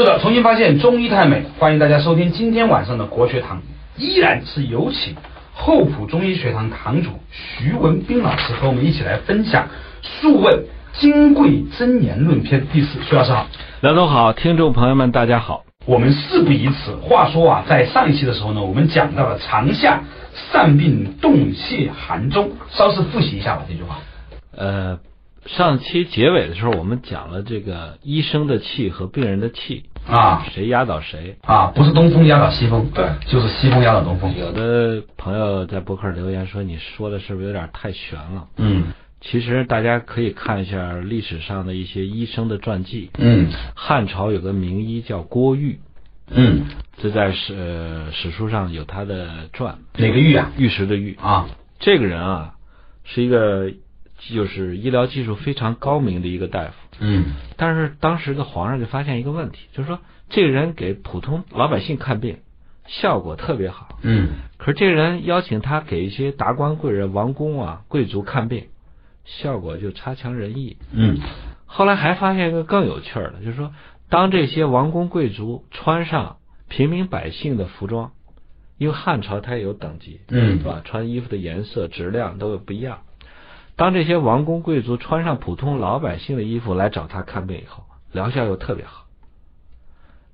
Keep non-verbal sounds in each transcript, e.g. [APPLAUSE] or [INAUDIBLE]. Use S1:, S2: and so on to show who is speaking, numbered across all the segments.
S1: 是的，重新发现中医太美，欢迎大家收听今天晚上的国学堂，依然是有请厚朴中医学堂堂主徐文斌老师和我们一起来分享《素问·金匮真言论篇》第四。徐老师好，
S2: 梁总好，听众朋友们大家好。
S1: 我们事不宜迟。话说啊，在上一期的时候呢，我们讲到了长夏散病冻泄寒中，稍事复习一下吧这句话。
S2: 呃，上期结尾的时候，我们讲了这个医生的气和病人的气
S1: 啊，
S2: 谁压倒谁
S1: 啊？不是东风压倒西风，对，就是西风压倒东风。
S2: 有的朋友在博客留言说，你说的是不是有点太玄了？
S1: 嗯。
S2: 其实大家可以看一下历史上的一些医生的传记。
S1: 嗯，
S2: 汉朝有个名医叫郭玉。
S1: 嗯，
S2: 这在史呃史书上有他的传。
S1: 哪个玉啊？
S2: 玉石的玉
S1: 啊。
S2: 这个人啊，是一个就是医疗技术非常高明的一个大夫。
S1: 嗯。
S2: 但是当时的皇上就发现一个问题，就是说这个人给普通老百姓看病效果特别好。
S1: 嗯。
S2: 可是这个人邀请他给一些达官贵人、王公啊、贵族看病。效果就差强人意。
S1: 嗯，
S2: 后来还发现一个更有趣的，就是说，当这些王公贵族穿上平民百姓的服装，因为汉朝它也有等级，
S1: 嗯，
S2: 是吧？穿衣服的颜色、质量都有不一样。当这些王公贵族穿上普通老百姓的衣服来找他看病以后，疗效又特别好。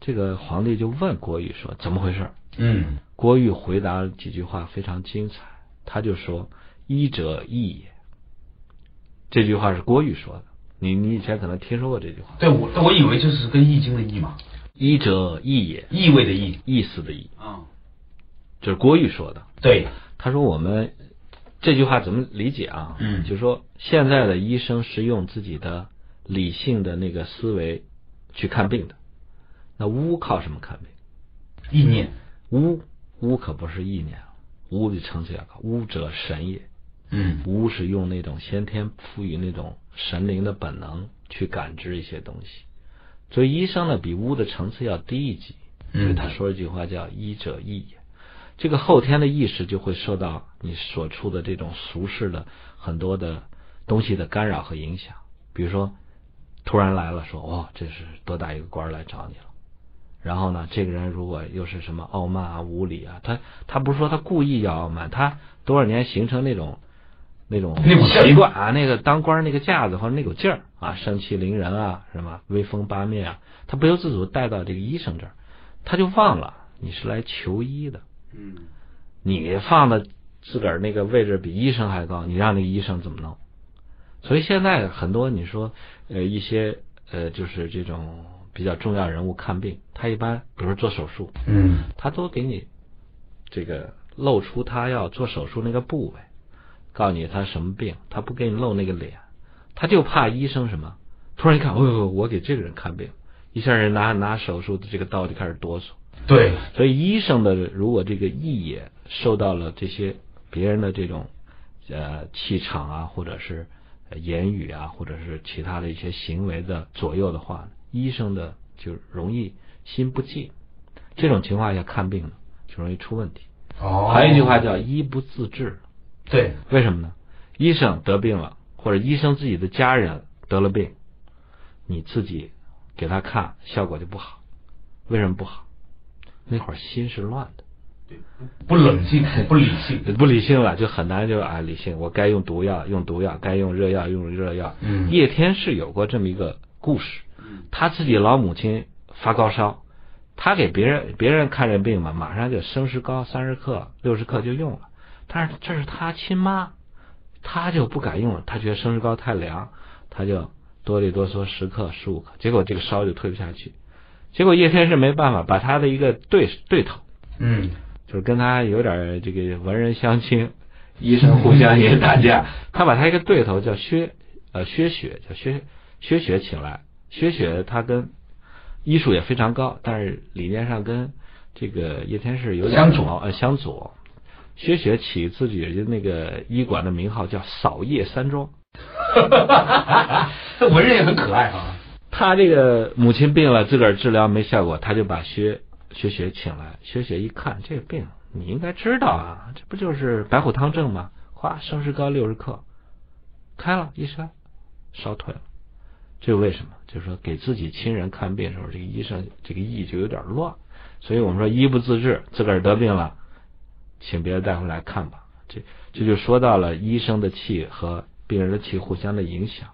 S2: 这个皇帝就问郭玉说：“怎么回事？”
S1: 嗯，
S2: 郭玉回答了几句话非常精彩，他就说：“医者义也。”这句话是郭玉说的，你你以前可能听说过这句话。
S1: 对，我我以为就是跟《易经》的“易”嘛，“
S2: 医者义也”，
S1: 意味的“意”，
S2: 意思的“意”。
S1: 啊，
S2: 就是郭玉说的。
S1: 对，
S2: 他说我们这句话怎么理解啊？
S1: 嗯，
S2: 就是说现在的医生是用自己的理性的那个思维去看病的，那巫靠什么看病？
S1: 意念。
S2: 巫巫可不是意念，巫的层次要高，巫者神也。
S1: 嗯，
S2: 巫是用那种先天赋予那种神灵的本能去感知一些东西，所以医生呢比巫的层次要低一级。所以他说一句话叫“医者义也”，这个后天的意识就会受到你所处的这种俗世的很多的东西的干扰和影响。比如说，突然来了说：“哦，这是多大一个官来找你了。”然后呢，这个人如果又是什么傲慢啊、无礼啊，他他不是说他故意要傲慢，他多少年形成那种。那种习惯啊，那个当官那个架子或者那股劲儿啊，盛气凌人啊，什么威风八面啊，他不由自主带到这个医生这儿，他就忘了你是来求医的。
S1: 嗯，
S2: 你放的自个儿那个位置比医生还高，你让那个医生怎么弄？所以现在很多你说呃一些呃就是这种比较重要人物看病，他一般比如说做手术，
S1: 嗯，
S2: 他都给你这个露出他要做手术那个部位。告诉你他什么病，他不给你露那个脸，他就怕医生什么。突然一看，哦，我给这个人看病，一下人拿拿手术的这个刀就开始哆嗦。
S1: 对，
S2: 所以医生的如果这个意也受到了这些别人的这种呃气场啊，或者是言语啊，或者是其他的一些行为的左右的话，医生的就容易心不静。这种情况下看病呢，就容易出问题。
S1: 哦，
S2: 还有一句话叫医不自治。
S1: 对，
S2: 为什么呢？医生得病了，或者医生自己的家人得了病，你自己给他看，效果就不好。为什么不好？那会儿心是乱的，
S1: 对，不冷静，不理性，
S2: 不理性了，就很难就啊理性。我该用毒药用毒药，该用热药用热药。
S1: 嗯，
S2: 叶天士有过这么一个故事，他自己老母亲发高烧，他给别人别人看这病嘛，马上就生石膏三十克、六十克就用了。但是这是他亲妈，他就不敢用了。他觉得生石膏太凉，他就哆里哆嗦十克十五克，结果这个烧就退不下去。结果叶天士没办法，把他的一个对对头，
S1: 嗯，
S2: 就是跟他有点这个文人相亲，医生互相也打架。他把他一个对头叫薛呃薛雪，叫薛薛雪请来。薛雪他跟医术也非常高，但是理念上跟这个叶天士有点
S1: 相左
S2: 呃相左。薛雪起自己的那个医馆的名号叫扫叶山庄，
S1: 这 [LAUGHS] 文人也很可爱啊。
S2: 他这个母亲病了，自个儿治疗没效果，他就把薛薛雪请来。薛雪一看这个病，你应该知道啊，这不就是白虎汤症吗？哗，生石膏六十克，开了一筛，烧退了。这是为什么？就是说给自己亲人看病的时候，这个医生这个意就有点乱。所以我们说医不自治，自个儿得病了，请别的大夫来看吧。这这就说到了医生的气和病人的气互相的影响。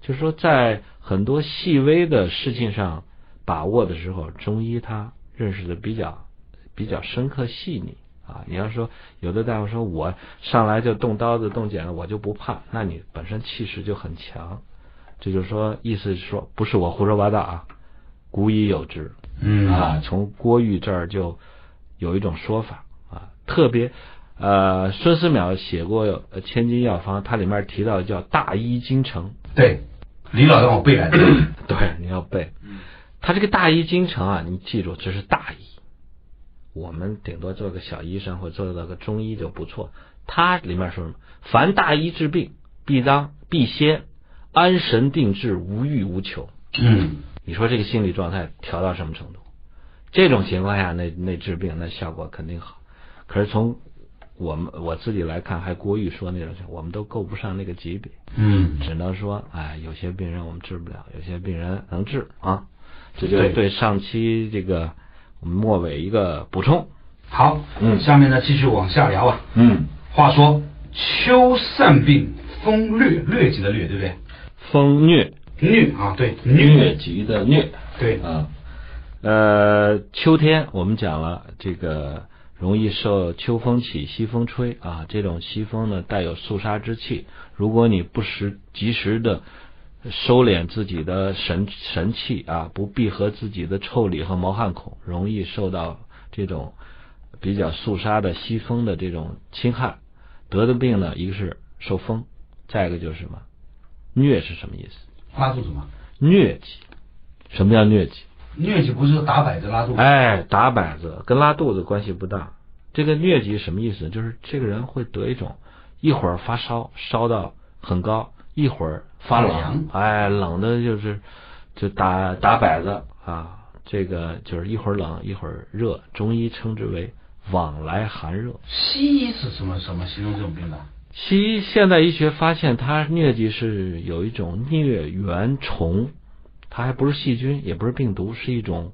S2: 就是说，在很多细微的事情上把握的时候，中医他认识的比较比较深刻细腻啊。你要说有的大夫说我上来就动刀子动剪子，我就不怕，那你本身气势就很强。这就是说，意思是说，不是我胡说八道啊，古已有之。
S1: 嗯
S2: 啊，从郭玉这儿就有一种说法啊，特别呃，孙思邈写过《千金药方》，它里面提到叫大医精诚。
S1: 对，李老让我背来的。[COUGHS]
S2: 对，你要背。他这个大医精诚啊，你记住，这是大医。我们顶多做个小医生，或做到个中医就不错。他里面说什么？凡大医治病，必当必先安神定志，无欲无求。
S1: 嗯。
S2: 你说这个心理状态调到什么程度？这种情况下，那那治病那效果肯定好。可是从我们我自己来看，还郭玉说那种，我们都够不上那个级别。
S1: 嗯，
S2: 只能说，哎，有些病人我们治不了，有些病人能治啊。这就对上期这个我们末尾一个补充。
S1: 好，
S2: 嗯，
S1: 下面呢继续往下聊啊。
S2: 嗯，
S1: 话说秋散病，风疟，疟疾的疟，对不对？
S2: 风疟。
S1: 疟啊，对，
S2: 疟疾的疟，
S1: 对
S2: 啊，呃，秋天我们讲了，这个容易受秋风起，西风吹啊，这种西风呢带有肃杀之气，如果你不时及时的收敛自己的神神气啊，不闭合自己的臭理和毛汗孔，容易受到这种比较肃杀的西风的这种侵害，得的病呢，一个是受风，再一个就是什么，疟是什么意思？
S1: 拉肚子吗？
S2: 疟疾，什么叫疟疾？
S1: 疟疾不是打摆子拉肚子？
S2: 哎，打摆子跟拉肚子关系不大。这个疟疾什么意思？就是这个人会得一种，一会儿发烧，烧到很高，一会儿发冷，哎，冷的就是就打打摆子啊。这个就是一会儿冷一会儿热，中医称之为往来寒热。
S1: 西医是什么什么形容这种病的？
S2: 西医现代医学发现，它疟疾是有一种疟原虫，它还不是细菌，也不是病毒，是一种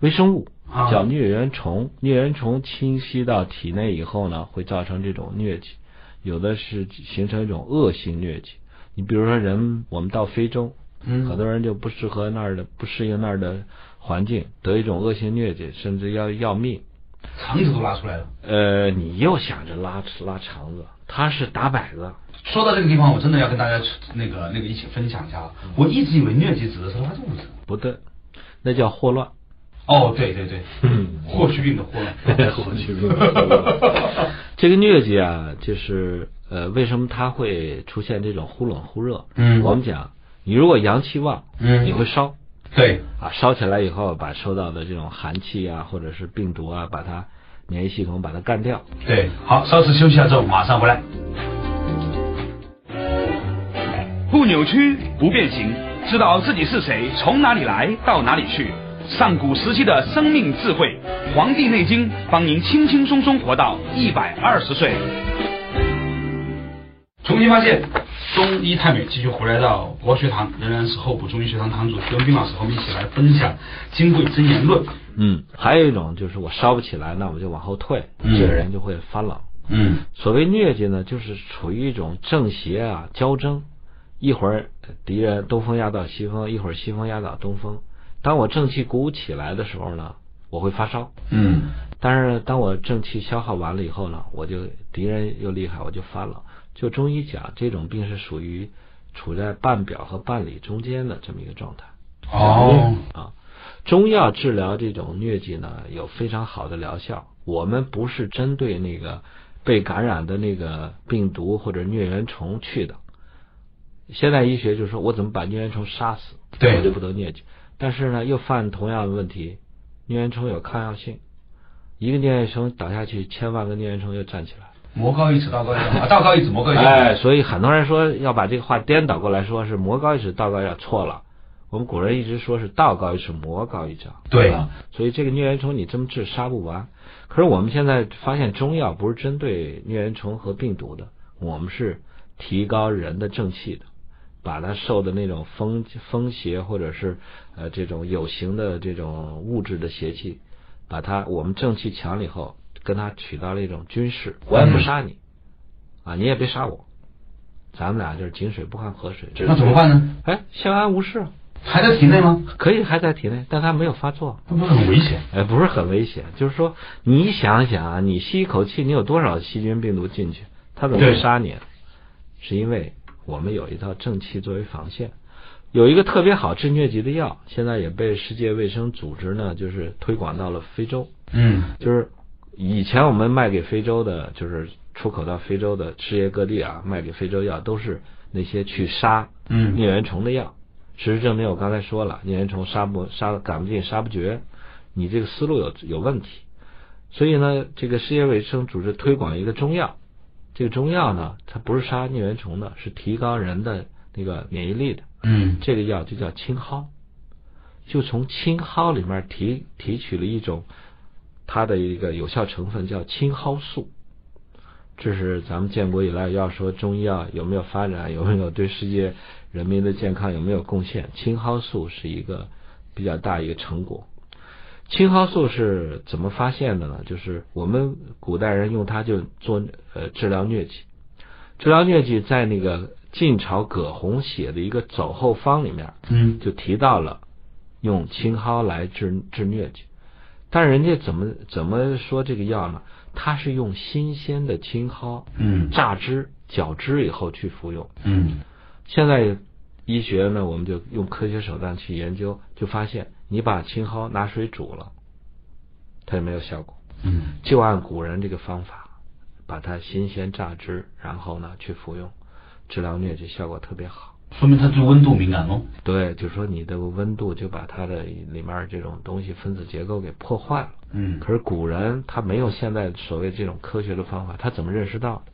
S2: 微生物，叫疟原虫。疟原虫侵袭到体内以后呢，会造成这种疟疾，有的是形成一种恶性疟疾。你比如说人，我们到非洲，
S1: 嗯，
S2: 很多人就不适合那儿的，不适应那儿的环境，得一种恶性疟疾，甚至要要命。
S1: 肠子都拉出来了。
S2: 呃，你又想着拉拉肠子，他是打摆子。
S1: 说到这个地方，我真的要跟大家那个那个一起分享一下。我一直以为疟疾指的是拉肚子，
S2: 不对，那叫霍乱。
S1: 哦，对对对，霍去病的霍乱，[LAUGHS] [LAUGHS]
S2: 霍去病。这个疟疾啊，就是呃，为什么它会出现这种忽冷忽热？
S1: 嗯，
S2: 我们讲，你如果阳气旺，
S1: 嗯，
S2: 你会烧。
S1: 对
S2: 啊，烧起来以后，把收到的这种寒气啊，或者是病毒啊，把它免疫系统把它干掉。
S1: 对，好，稍事休息下之后马上回来。
S3: 不扭曲，不变形，知道自己是谁，从哪里来到哪里去。上古时期的生命智慧，《黄帝内经》帮您轻轻松松活到一百二十岁。
S1: 重新发现。中医太美继续回来到国学堂，仍然是候补中医学堂堂主徐文斌老师和我们一起来分享《金匮真言论》。
S2: 嗯，还有一种就是我烧不起来，那我就往后退，
S1: 这
S2: 个人就会发冷。
S1: 嗯，
S2: 所谓疟疾呢，就是处于一种正邪啊交争，一会儿敌人东风压倒西风，一会儿西风压倒东风。当我正气鼓起来的时候呢，我会发烧。
S1: 嗯，
S2: 但是当我正气消耗完了以后呢，我就敌人又厉害，我就发冷。就中医讲，这种病是属于处在半表和半里中间的这么一个状态。
S1: 哦，
S2: 啊，中药治疗这种疟疾呢，有非常好的疗效。我们不是针对那个被感染的那个病毒或者疟原虫去的。现代医学就是说我怎么把疟原虫杀死，
S1: 对，
S2: 我就不得疟疾。但是呢，又犯同样的问题，疟原虫有抗药性，一个疟原虫倒下去，千万个疟原虫又站起来。
S1: 魔高一尺，道高一丈啊，道高一尺，魔高一丈。
S2: 哎，所以很多人说要把这个话颠倒过来说，是魔高一尺，道高一丈，错了。我们古人一直说是道高一尺，魔高一丈。
S1: 对，
S2: 所以这个疟原虫你这么治杀不完。可是我们现在发现中药不是针对疟原虫和病毒的，我们是提高人的正气的。把它受的那种风风邪或者是呃这种有形的这种物质的邪气，把它我们正气强了以后，跟他取到了一种军事，我也不杀你，啊，你也别杀我，咱们俩就是井水不犯河水。
S1: 那怎么办呢？
S2: 哎，相安无事，
S1: 还在体内吗？
S2: 可以还在体内，但他没有发作。
S1: 那不是很危险？
S2: 哎，不是很危险，就是说你想想啊，你吸一口气，你有多少细菌病毒进去，他怎么会杀你？是因为。我们有一套正气作为防线，有一个特别好治疟疾的药，现在也被世界卫生组织呢，就是推广到了非洲。
S1: 嗯，
S2: 就是以前我们卖给非洲的，就是出口到非洲的世界各地啊，卖给非洲药都是那些去杀
S1: 嗯
S2: 疟原虫的药。事实证明，我刚才说了，疟原虫杀不杀赶不尽杀不绝，你这个思路有有问题。所以呢，这个世界卫生组织推广一个中药。这个中药呢，它不是杀疟原虫的，是提高人的那个免疫力的。
S1: 嗯，
S2: 这个药就叫青蒿，就从青蒿里面提提取了一种它的一个有效成分，叫青蒿素。这是咱们建国以来要说中医药有没有发展，有没有对世界人民的健康有没有贡献，青蒿素是一个比较大一个成果。青蒿素是怎么发现的呢？就是我们古代人用它就做呃治疗疟疾，治疗疟疾在那个晋朝葛洪写的一个走后方里面，
S1: 嗯，
S2: 就提到了用青蒿来治治疟疾，但人家怎么怎么说这个药呢？它是用新鲜的青蒿，
S1: 嗯，
S2: 榨汁搅汁以后去服用，
S1: 嗯，
S2: 现在医学呢，我们就用科学手段去研究，就发现。你把青蒿拿水煮了，它也没有效果。
S1: 嗯，
S2: 就按古人这个方法，把它新鲜榨汁，然后呢去服用，治疗疟疾效果特别好。
S1: 说明它对温度敏感喽？
S2: 对，就是说你的温度就把它的里面这种东西分子结构给破坏了。
S1: 嗯，
S2: 可是古人他没有现在所谓这种科学的方法，他怎么认识到的？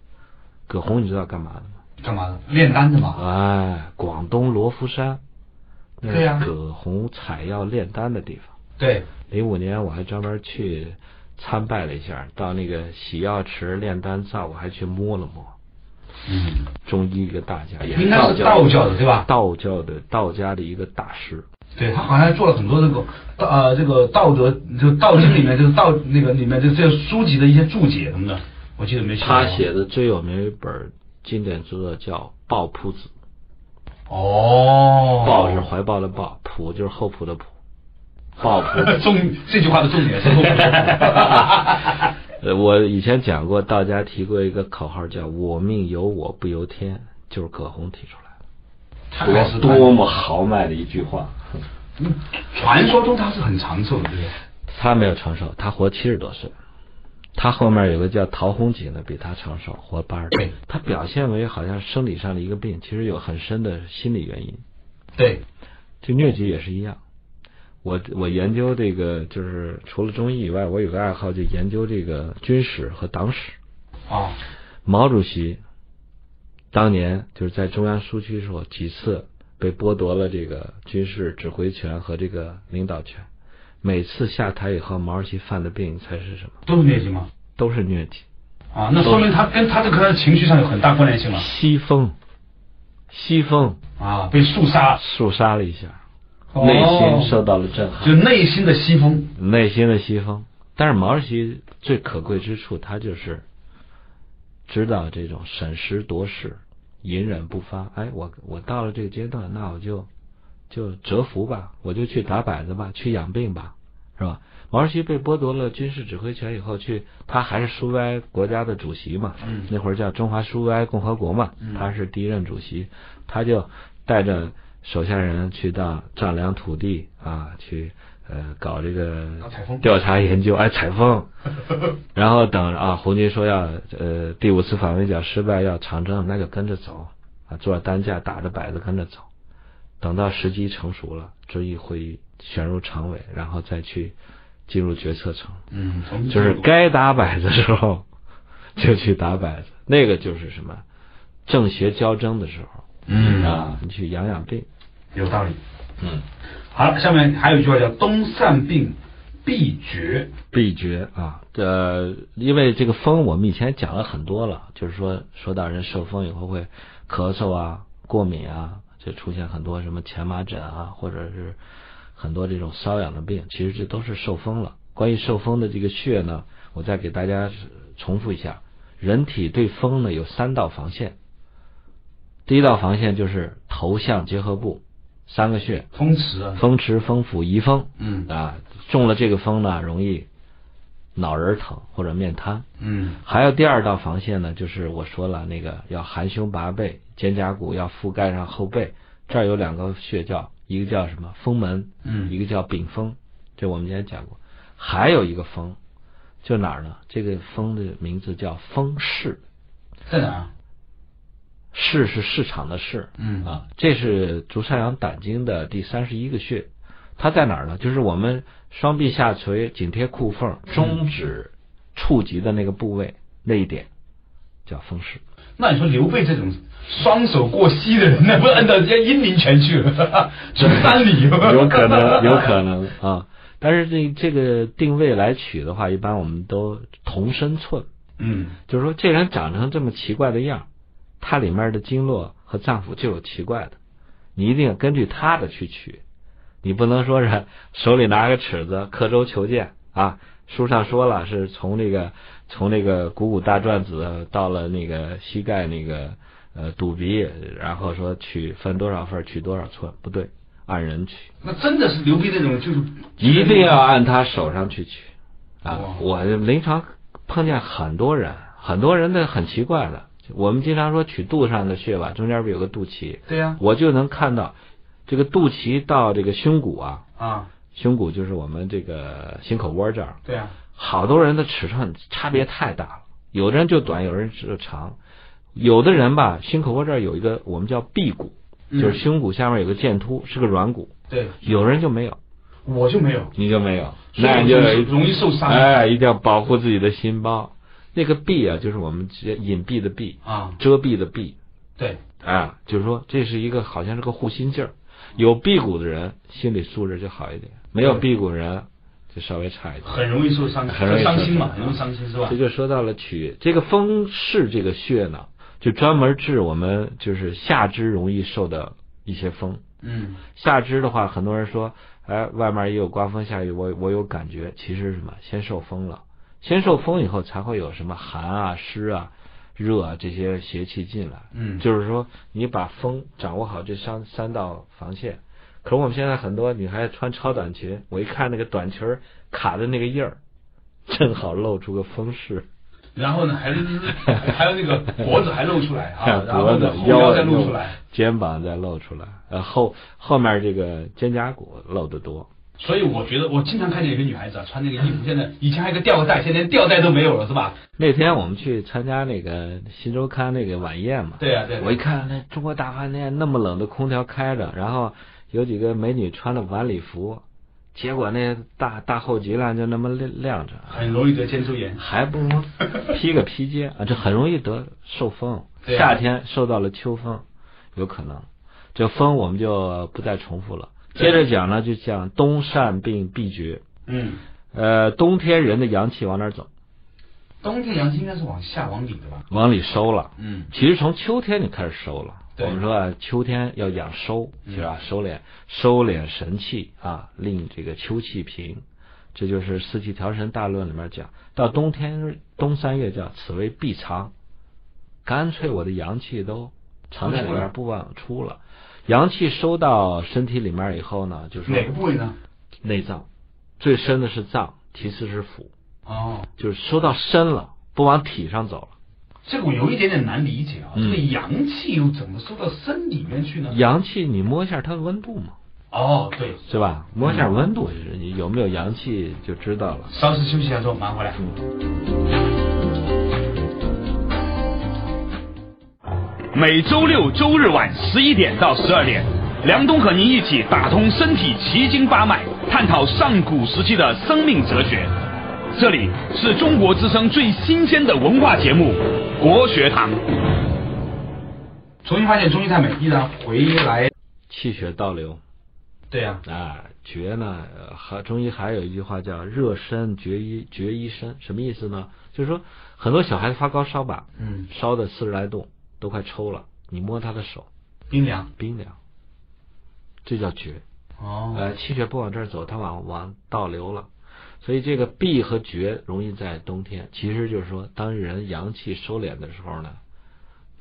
S2: 葛洪你知道干嘛的吗？
S1: 干嘛的？炼丹的嘛。
S2: 哎，广东罗浮山。
S1: 对呀，
S2: 葛洪采药炼丹的地方。
S1: 对，
S2: 零五年我还专门去参拜了一下，到那个洗药池炼丹灶，我还去摸了摸。
S1: 嗯，
S2: 中医一个大家，
S1: 应该是道教的对吧？
S2: 道教的道家的一个大师。
S1: 对他好像做了很多这个道呃这个道德就道经里面就是道那个里面就这书籍的一些注解什么的，我记得没。
S2: 他写的最有名一本经典著作叫《抱朴子》。
S1: 哦，
S2: 抱是怀抱的抱，朴就是厚朴的朴，抱朴。[LAUGHS]
S1: 重这句话的重点是厚朴。[LAUGHS]
S2: 呃，我以前讲过，道家提过一个口号，叫“我命由我不由天”，就是葛洪提出来的，多多么豪迈的一句话。
S1: 传说中他是很长寿的，对？
S2: 他没有长寿，他活七十多岁。他后面有个叫陶弘景的，比他长寿，活八十
S1: 对，
S2: 他表现为好像生理上的一个病，其实有很深的心理原因。
S1: 对，
S2: 就疟疾也是一样。我我研究这个，就是除了中医以外，我有个爱好，就研究这个军史和党史。
S1: 啊，
S2: 毛主席当年就是在中央苏区时候几次被剥夺了这个军事指挥权和这个领导权。每次下台以后，毛主席犯的病，你猜是什么？
S1: 都是疟疾吗？
S2: 都是疟疾。
S1: 啊，那说明他跟他这个情绪上有很大关联性了。
S2: 西风，西风
S1: 啊，被肃杀，
S2: 肃杀了一下，内心受到了震撼，
S1: 就内心的西风，
S2: 内心的西风。但是毛主席最可贵之处，他就是知道这种审时度势、隐忍不发。哎，我我到了这个阶段，那我就。就蛰伏吧，我就去打摆子吧，去养病吧，是吧？毛主席被剥夺了军事指挥权以后，去他还是苏维埃国家的主席嘛，
S1: 嗯，
S2: 那会儿叫中华苏维埃共和国嘛，他是第一任主席，他就带着手下人去到丈量土地啊，去呃搞这个调查研究，哎，采风，[LAUGHS] 然后等啊，红军说要呃第五次反围剿失败要长征，那就跟着走啊，坐着担架打着摆子跟着走。等到时机成熟了，遵义会议选入常委，然后再去进入决策层。
S1: 嗯，
S2: 就是该打摆子的时候就去打摆子，那个就是什么正邪交争的时候。
S1: 嗯
S2: 啊，你去养养病，
S1: 有道理。
S2: 嗯，
S1: 好了，下面还有一句话叫“冬散病必绝”，
S2: 必绝啊。呃，因为这个风，我们以前讲了很多了，就是说说到人受风以后会咳嗽啊、过敏啊。就出现很多什么荨麻疹啊，或者是很多这种瘙痒的病，其实这都是受风了。关于受风的这个穴呢，我再给大家重复一下：人体对风呢有三道防线，第一道防线就是头项结合部三个穴，
S1: 风池啊，
S2: 风池、风府、仪风。
S1: 嗯
S2: 啊，中了这个风呢，容易脑仁疼或者面瘫。
S1: 嗯
S2: 还有第二道防线呢，就是我说了那个要含胸拔背，肩胛骨要覆盖上后背，这儿有两个穴叫，一个叫什么风门，
S1: 嗯
S2: 一个叫丙风，这我们之前讲过。还有一个风，就哪儿呢？这个风的名字叫风市，
S1: 在哪儿啊？
S2: 市是市场的市，
S1: 嗯。
S2: 啊，这是足少阳胆经的第三十一个穴，它在哪儿呢？就是我们双臂下垂、紧贴裤缝、中指触及的那个部位那一点，叫风市。
S1: 那你说刘备这种双手过膝的人，那不按到人家阴陵泉去？[LAUGHS] 了，出山里
S2: 有可能，有可能啊。但是这这个定位来取的话，一般我们都同身寸，
S1: 嗯。
S2: 就是说这人长成这么奇怪的样儿，它里面的经络和脏腑就有奇怪的，你一定要根据它的去取，你不能说是手里拿个尺子刻舟求剑啊。书上说了，是从那个从那个股骨大转子到了那个膝盖那个呃肚鼻，然后说取分多少份取多少寸，不对，按人取。
S1: 那真的是牛逼那种就是
S2: 一定要按他手上去取啊！我临床碰见很多人，很多人的很奇怪的。我们经常说取肚上的穴吧，中间不有个肚脐，
S1: 对呀。
S2: 我就能看到这个肚脐到这个胸骨啊，
S1: 啊。
S2: 胸骨就是我们这个心口窝这儿，
S1: 对呀。
S2: 好多人的尺寸差别太大了，有的人就短，有的人就长，有的人吧，心口窝这儿有一个我们叫臂骨，
S1: 嗯。
S2: 就是胸骨下面有个剑突，是个软骨，
S1: 对，
S2: 有人就没有。
S1: 我就没有，
S2: 你就没有，那你就
S1: 容易受伤。
S2: 哎，一定要保护自己的心包。那个闭啊，就是我们直接隐蔽的闭，
S1: 啊，
S2: 遮蔽的蔽
S1: 对，
S2: 啊，就是说这是一个好像是个护心镜儿。有辟谷的人心理素质就好一点，没有辟谷人就稍微差一点。
S1: 很容易受伤，
S2: 很容易
S1: 伤心嘛，很容易伤心是吧
S2: 这？就说到了取这个风是这个穴呢，就专门治我们就是下肢容易受的一些风。
S1: 嗯
S2: 下肢的话，很多人说，哎，外面也有刮风下雨，我我有感觉，其实是什么？先受风了，先受风以后，才会有什么寒啊、湿啊、热啊这些邪气进来。
S1: 嗯，
S2: 就是说，你把风掌握好这三三道防线。可是我们现在很多女孩子穿超短裙，我一看那个短裙儿卡的那个印儿，正好露出个风势，
S1: 然后呢，还是还有那个脖子还露出来啊，[LAUGHS] 然后
S2: 脖子
S1: 腰再露
S2: 露
S1: 出来，，
S2: 肩膀再露出来，呃后后面这个肩胛骨露得多。
S1: 所以我觉得我经常看见有个女孩子啊，穿那个衣服，现在以前还有个吊带，现在连吊带都没有了，是吧？
S2: 那天我们去参加那个新周刊那个晚宴嘛，
S1: 对呀、对呀、
S2: 我一看那中国大饭店那么冷的空调开着，然后有几个美女穿着晚礼服，结果那大大后脊梁就那么亮亮着，
S1: 很容易得肩周炎。
S2: 还不如披个披肩啊，这很容易得受风。
S1: 对啊
S2: 夏天受到了秋风，有可能。这风我们就不再重复了。接着讲呢，就讲冬善病必绝。
S1: 嗯，
S2: 呃，冬天人的阳气往哪儿走？
S1: 冬天阳气应该是往下往里的吧？
S2: 往里收了。
S1: 嗯，
S2: 其实从秋天就开始收了。
S1: 对
S2: 我们说啊，秋天要养收，
S1: 嗯
S2: 是吧？收敛收敛神气啊，令这个秋气平。这就是《四气调神大论》里面讲，到冬天冬三月叫此为闭藏，干脆我的阳气都藏在里面不往出了。阳气收到身体里面以后呢，就是
S1: 哪个部位呢？
S2: 内脏，最深的是脏，其次是腑，
S1: 哦，
S2: 就是收到身了，不往体上走了。
S1: 这个我有一点点难理解啊，
S2: 嗯
S1: 这个阳气又怎么收到身里面去呢？
S2: 阳气你摸一下它的温度嘛，
S1: 哦，对，
S2: 是吧？摸一下温度，就是你有没有阳气就知道了。
S1: 稍事休息一下之后马上回来。
S3: 每周六周日晚十一点到十二点，梁冬和您一起打通身体奇经八脉，探讨上古时期的生命哲学。这里是中国之声最新鲜的文化节目《国学堂》。
S1: 重新发现中医太美，依然回来。
S2: 气血倒流
S1: 对呀、
S2: 啊，绝呢，呃还中医还有一句话叫热身绝医绝医身，什么意思呢？就是说很多小孩子发高烧吧，
S1: 嗯，
S2: 烧的四十来度，都快抽了，你摸他的手，
S1: 冰凉。
S2: 冰凉，这叫绝。
S1: 哦，
S2: 呃，气血不往这儿走，它往往倒流了，所以这个闭和绝容易在冬天。其实就是说，当人阳气收敛的时候呢，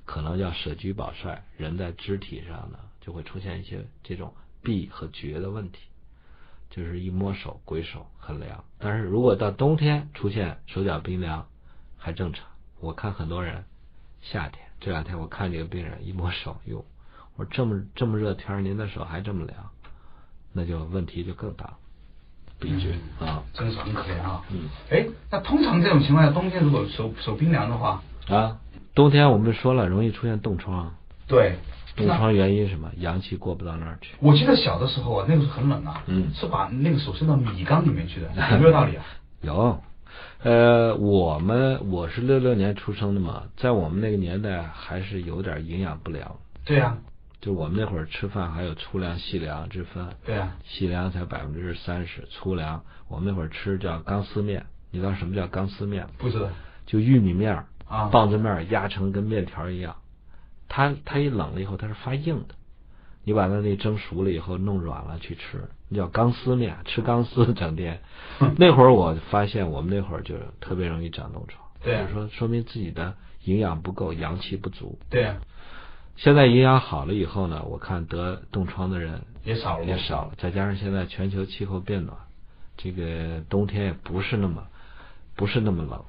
S2: 可能要舍居保帅，人在肢体上呢就会出现一些这种闭和绝的问题，就是一摸手鬼手很凉。但是如果到冬天出现手脚冰凉，还正常。我看很多人夏天这两天我看这个病人一摸手，哟，我说这么这么热天，您的手还这么凉。那就问题就更大了，闭绝啊，
S1: 真是很可怜啊。
S2: 嗯，
S1: 哎，那通常这种情况下，冬天如果手手冰凉的话，
S2: 啊，冬天我们说了容易出现冻疮，
S1: 对，
S2: 冻疮原因什么？阳气过不到那儿去。
S1: 我记得小的时候啊，那个时候很冷啊，
S2: 嗯
S1: 是把那个手伸到米缸里面去的，有没有道理啊？[LAUGHS]
S2: 有，呃，我们我是六六年出生的嘛，在我们那个年代还是有点营养不良，
S1: 对呀、
S2: 就我们那会儿吃饭还有粗粮、细粮之分，
S1: 对呀、
S2: 细粮才百分之三十，粗粮我们那会儿吃叫钢丝面，你知道什么叫钢丝面？
S1: 不知道。
S2: 就玉米面棒子面压成跟面条一样，它它一冷了以后它是发硬的，你把它那蒸熟了以后弄软了去吃，那叫钢丝面，吃钢丝整天。[LAUGHS] 那会儿我发现我们那会儿就特别容易长冻疮，
S1: 对啊
S2: 就是说说明自己的营养不够，阳气不足。
S1: 对呀、
S2: 现在营养好了以后呢，我看得冻疮的人
S1: 也少了
S2: 也少了，再加上现在全球气候变暖，这个冬天也不是那么不是那么冷。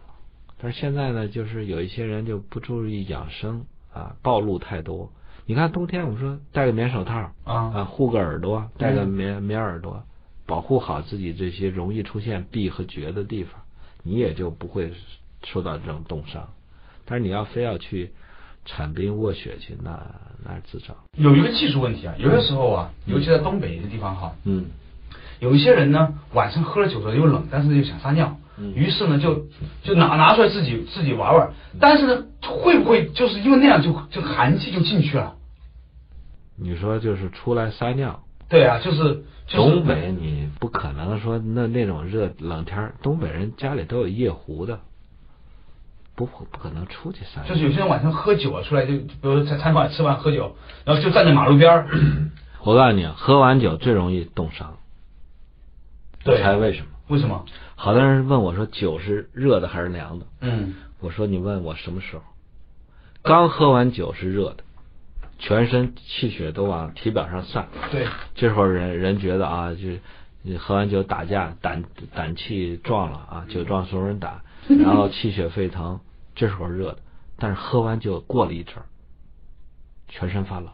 S2: 但是现在呢，就是有一些人就不注意养生啊，暴露太多。你看冬天我们说戴个棉手套
S1: 啊
S2: 啊，护个耳朵，戴个
S1: 嗯
S2: 棉棉耳朵，保护好自己这些容易出现闭和绝的地方，你也就不会受到这种冻伤。但是你要非要去铲冰卧雪去，那那是自找。
S1: 有一个技术问题啊，有些时候啊，尤其在东北一些地方哈，
S2: 嗯
S1: 有一些人呢，晚上喝了酒之后又冷，但是又想撒尿，
S2: 嗯
S1: 于是呢就就拿拿出来自己自己玩玩，但是呢，会不会就是因为那样就就寒气就进去了？
S2: 你说就是出来撒尿，
S1: 对啊，就是就是
S2: 东北你不可能说那那种热冷天儿，东北人家里都有夜壶的，不不可能出去撒尿。
S1: 就是有些人晚上喝酒啊，出来就比如说在餐馆吃完喝酒，然后就站在马路边儿，[CLEARS THROAT]
S2: 我告诉你，啊，喝完酒最容易冻伤。
S1: 对
S2: 你猜为什么？
S1: 为什么？
S2: 好多人问我说酒是热的还是凉的？
S1: 嗯，
S2: 我说你问我什么时候？刚喝完酒是热的，全身气血都往体表上散。
S1: 对，
S2: 这时候人人觉得啊，就你喝完酒打架，胆胆气壮了啊，酒壮怂人胆，然后气血沸腾，[LAUGHS] 这时候热的。但是喝完酒过了一阵儿，全身发冷，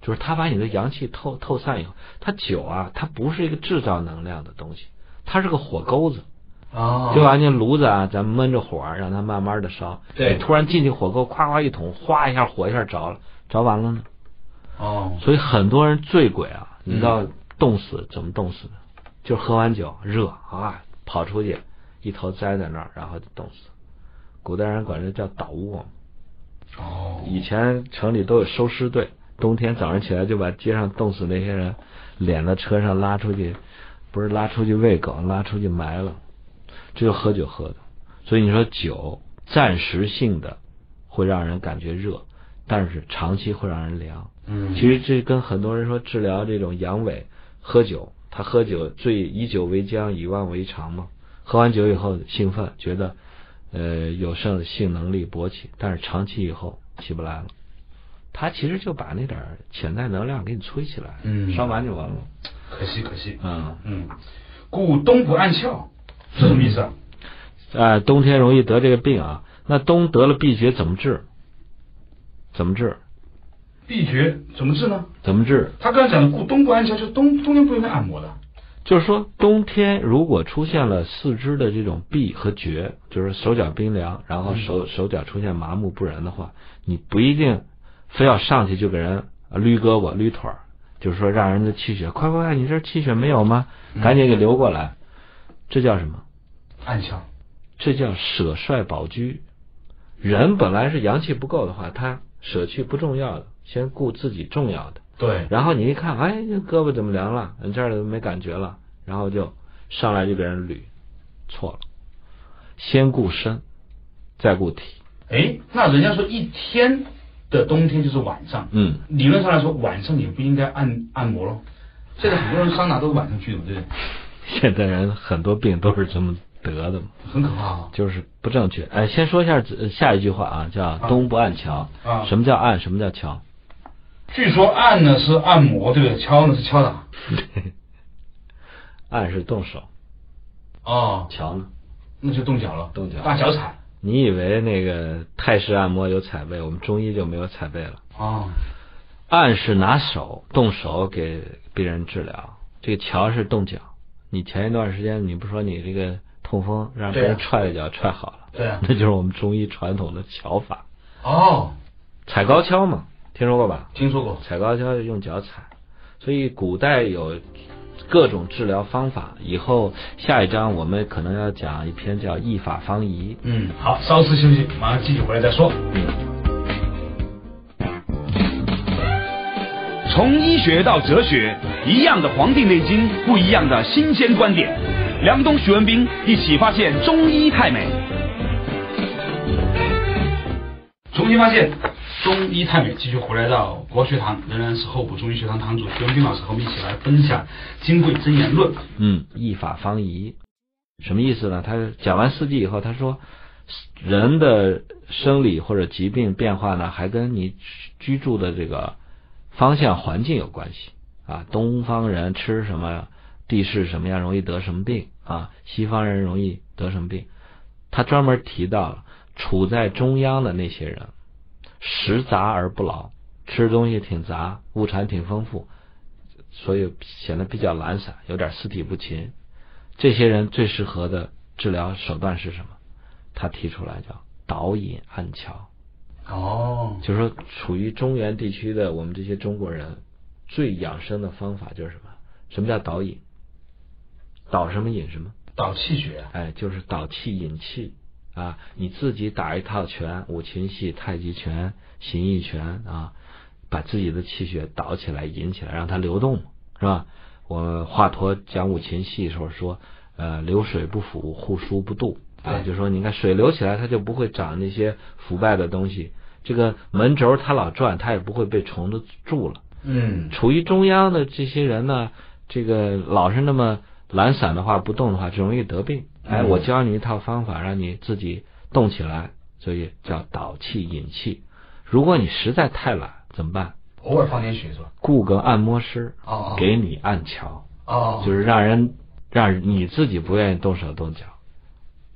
S2: 就是他把你的阳气透透散以后，他酒啊，它不是一个制造能量的东西，它是个火钩子。
S1: 哦，
S2: 就把那炉子啊，咱闷着火，让它慢慢的烧。
S1: 对
S2: 突然进去火够，夸夸一捅，哗一下火一下着了，着完了呢。
S1: 哦，
S2: 所以很多人醉鬼啊，你知道
S1: 嗯
S2: 冻死怎么冻死的？就喝完酒热啊，跑出去一头栽在那儿，然后就冻死。古代人管这叫倒卧。
S1: 哦，
S2: 以前城里都有收尸队，冬天早上起来就把街上冻死那些人敛到车上拉出去，不是拉出去喂狗，拉出去埋了。这就喝酒喝的。所以你说酒暂时性的会让人感觉热，但是长期会让人凉。
S1: 嗯，
S2: 其实这跟很多人说治疗这种阳痿，喝酒，他喝酒醉以酒为浆，以万为常嘛。喝完酒以后兴奋，觉得呃有胜性能力勃起，但是长期以后起不来了。他其实就把那点潜在能量给你催起来，
S1: 嗯
S2: 烧完就完了。
S1: 可惜可惜，
S2: 嗯，
S1: 嗯，故冬不暗窍，是什么意思啊？
S2: 哎，冬天容易得这个病啊。那冬得了闭绝怎么治？怎么治？
S1: 闭绝怎么治呢？
S2: 怎么治？
S1: 他刚才讲的故冬不安全，就是冬冬天不应该按摩的。
S2: 就是说，冬天如果出现了四肢的这种闭和绝，就是手脚冰凉，然后手手脚出现麻木不仁的话，你不一定非要上去就给人呃捋胳膊捋腿儿，就是说让人的气血快快快，你这气血没有吗？赶紧给流过来，这叫什么？
S1: 按窍，
S2: 这叫舍帅保居。人本来是阳气不够的话，他舍去不重要的，先顾自己重要的。
S1: 对，
S2: 然后你一看，哎，这胳膊怎么凉了？你这儿怎么没感觉了，然后就上来就给人捋，错了，先顾身，再顾体。
S1: 哎，那人家说一天的冬天就是晚上，
S2: 嗯，
S1: 理论上来说，晚上也不应该按按摩喽。现在很多人桑拿都是晚上去的，对，[LAUGHS]
S2: 现代人很多病都是这么得的嘛，
S1: 很可怕啊。
S2: 就是不正确。哎，先说一下呃下一句话啊，叫“东不按桥”。
S1: 啊
S2: 什么叫按？什么叫桥？
S1: 据说按呢是按摩，对不对？敲呢是敲打。[LAUGHS]
S2: 按是动手，
S1: 哦，
S2: 桥呢？
S1: 那就动脚了，
S2: 动脚
S1: 大脚踩。
S2: 你以为那个泰式按摩有踩背，我们中医就没有踩背了。
S1: 哦，
S2: 按是拿手动手给病人治疗，这个桥是动脚。你前一段时间你不说你这个痛风让别人踹一脚踹好了，
S1: 对啊
S2: 那就是我们中医传统的桥法，
S1: 哦，
S2: 踩高跷嘛，听说过吧？
S1: 听说过。
S2: 踩高跷用脚踩，所以古代有各种治疗方法。以后下一章我们可能要讲一篇叫《医法方宜》。
S1: 嗯，好，稍事休息，马上继续回来再说。
S3: 嗯从医学到哲学，一样的《黄帝内经》，不一样的新鲜观点。梁冬、徐文斌一起发现中医太美。
S1: 重新发现中医太美，继续回来到国学堂，仍然是候补中医学堂堂主徐文斌老师和我们一起来分享《金匮真言论》。
S2: 嗯，一法方宜什么意思呢？他讲完四季以后，他说人的生理或者疾病变化呢，还跟你居住的这个方向环境有关系啊。东方人吃什么，地势什么样，容易得什么病啊？西方人容易得什么病？他专门提到了处在中央的那些人，食杂而不劳，吃东西挺杂，物产挺丰富，所以显得比较懒散，有点四体不勤。这些人最适合的治疗手段是什么？他提出来叫导引按桥，
S1: 哦，
S2: 就是说处于中原地区的我们这些中国人最养生的方法就是什么？什么叫导引？导什么引什么？
S1: 导气血。
S2: 哎，就是导气引气啊！你自己打一套拳，五禽戏、太极拳、形意拳啊，把自己的气血导起来、引起来，让它流动，是吧？我华佗讲五禽戏的时候说，呃，流水不腐，户枢不蠹啊，
S1: 对
S2: 就说你看水流起来，它就不会长那些腐败的东西。这个门轴它老转，它也不会被虫子蛀了。
S1: 嗯，
S2: 处于中央的这些人呢，这个老是那么懒散的话，不动的话，就容易得病。哎，
S1: 嗯
S2: 我教你一套方法，让你自己动起来，所以叫导气引气。如果你实在太懒，怎么办？
S1: 偶尔放点血是吧？
S2: 雇个按摩师
S1: 哦哦
S2: 给你按桥，
S1: 哦，
S2: 就是让人让你自己不愿意动手动脚，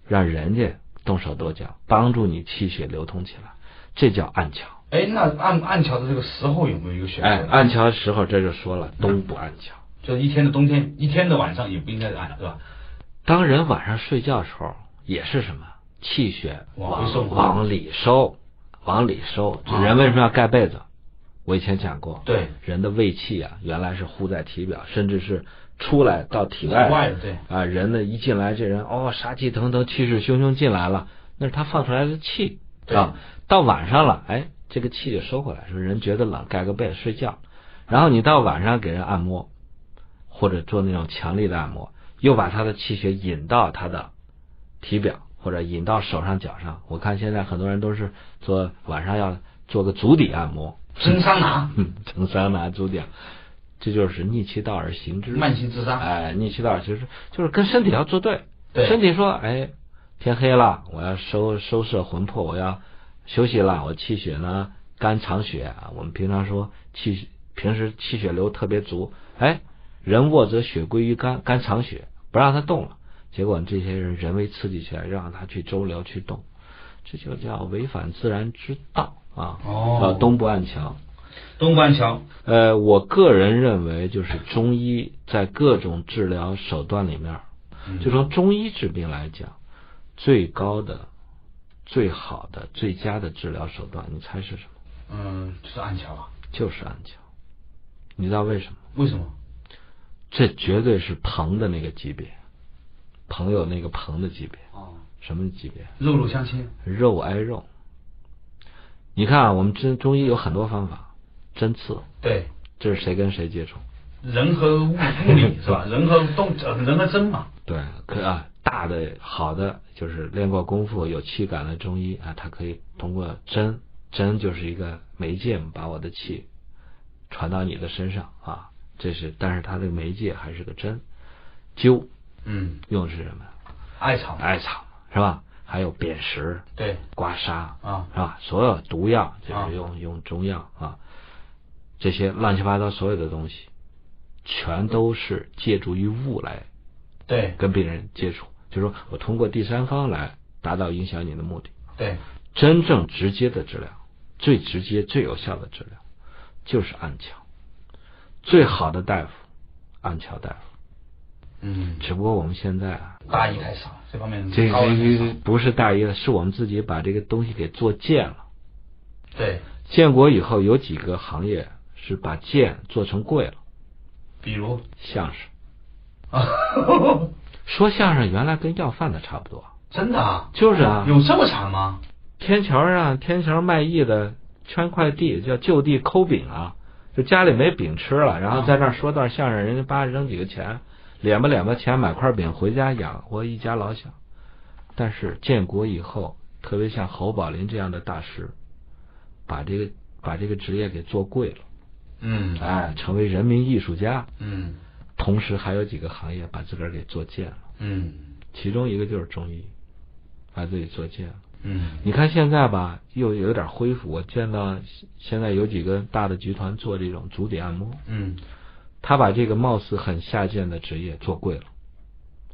S2: 让人家动手动脚，帮助你气血流通起来，这叫按桥。
S1: 哎，那按按桥的这个时候有没有一个选择？
S2: 哎，按桥的时候这就说了，冬不按桥。
S1: 就是一天的冬天，一天的晚上也不应该按，对吧？
S2: 当人晚上睡觉的时候，也是什么气血
S1: 往
S2: 往里收，往里收。
S1: 啊
S2: 人为什么要盖被子？我以前讲过，
S1: 对，
S2: 人的胃气啊，原来是呼在体表，甚至是出来到体
S1: 体
S2: 外。
S1: 外的对
S2: 啊，人呢一进来，这人哦杀气腾腾，气势汹汹进来了，那是他放出来的气
S1: 对
S2: 啊。到晚上了，哎，这个气就收回来，说人觉得冷，盖个被子睡觉。然后你到晚上给人按摩，或者做那种强力的按摩，又把他的气血引到他的体表，或者引到手上脚上。我看现在很多人都是做晚上要做个足底按摩，
S1: 蒸桑拿，
S2: 嗯，蒸桑拿足底，这就是逆其道而行之，
S1: 慢性自杀。
S2: 哎，逆其道而行之就是跟身体要作对。
S1: 对
S2: 身体说，哎，天黑了，我要收收摄魂魄，我要休息了，我气血呢肝藏血啊。我们平常说气，平时气血流特别足，哎，人卧则血归于肝，肝藏血，不让它动了。结果这些人人为刺激起来，让他去周流去动，这就叫违反自然之道啊！
S1: 哦
S2: 叫东不按桥。
S1: 东关桥，
S2: 呃，我个人认为，就是中医在各种治疗手段里面，
S1: 嗯
S2: 就从中医治病来讲，最高的、最好的、最佳的治疗手段，你猜是什么？
S1: 嗯，就是按桥啊。
S2: 就是按桥。你知道为什么？
S1: 为什么？
S2: 这绝对是朋的那个级别，朋友那个朋的级别。
S1: 哦，
S2: 什么级别？
S1: 肉肉相亲。
S2: 肉挨肉。你看啊，我们中中医有很多方法，针刺，
S1: 对，
S2: 这是谁跟谁接触？
S1: 人和物物理是吧？[LAUGHS] 人和动，呃人和针嘛。
S2: 对，可啊，大的好的就是练过功夫、有气感的中医啊，他可以通过针，针就是一个媒介，把我的气传到你的身上啊，这是，但是他这个媒介还是个针。灸
S1: 嗯，
S2: 用的是什么？
S1: 艾草，
S2: 艾草是吧？还有砭石、
S1: 对，
S2: 刮痧。
S1: 啊。
S2: 是吧？所有毒药就
S1: 啊
S2: 是用用中药啊，这些乱七八糟所有的东西，全都是借助于物来
S1: 对，
S2: 跟病人接触，就是说我通过第三方来达到影响你的目的。
S1: 对，
S2: 真正直接的治疗，最直接、最有效的治疗，就是按桥。最好的大夫，按桥大夫。
S1: 嗯，
S2: 只不过我们现在啊，
S1: 大医太少，这方面
S2: 这
S1: 高人太少
S2: 这不是大医了，是我们自己把这个东西给做贱了。
S1: 对，
S2: 建国以后有几个行业是把贱做成贵了，
S1: 比如
S2: 相声。[LAUGHS]
S1: 啊，
S2: 说相声原来跟要饭的差不多，
S1: 真的啊，
S2: 就是啊，
S1: 有这么惨吗？
S2: 天桥上天桥卖艺的圈块地叫就地抠饼啊，就家里没饼吃了，然后在那儿说段相声，人家叭扔几个钱，敛吧敛吧钱买块饼回家养活一家老小。但是建国以后，特别像侯宝林这样的大师，把这个把这个职业给做贵了，
S1: 嗯，
S2: 哎，成为人民艺术家。
S1: 嗯
S2: 同时还有几个行业把自个儿给做贱了，
S1: 嗯
S2: 其中一个就是中医，把自己做贱了。
S1: 嗯
S2: 你看现在吧，又有点恢复。我见到现在有几个大的集团做这种足底按摩，
S1: 嗯
S2: 他把这个貌似很下贱的职业做贵了。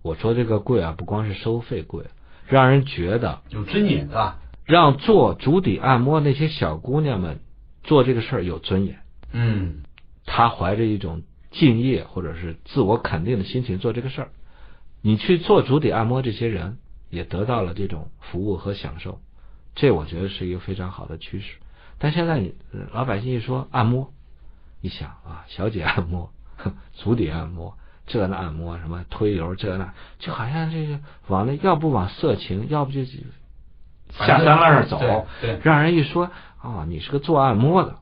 S2: 我说这个贵啊，不光是收费贵，让人觉得
S1: 有尊严啊？
S2: 让做足底按摩那些小姑娘们做这个事儿有尊严。
S1: 嗯
S2: 她怀着一种敬业或者是自我肯定的心情做这个事儿。你去做足底按摩，这些人也得到了这种服务和享受，这我觉得是一个非常好的趋势。但现在你呃老百姓一说按摩，一想啊，小姐按摩、哼 [LAUGHS] 足底按摩、这那按摩什么推油这那，就好像这个往那要不往色情，要不就下三滥上走，让人一说啊，你是个做按摩的，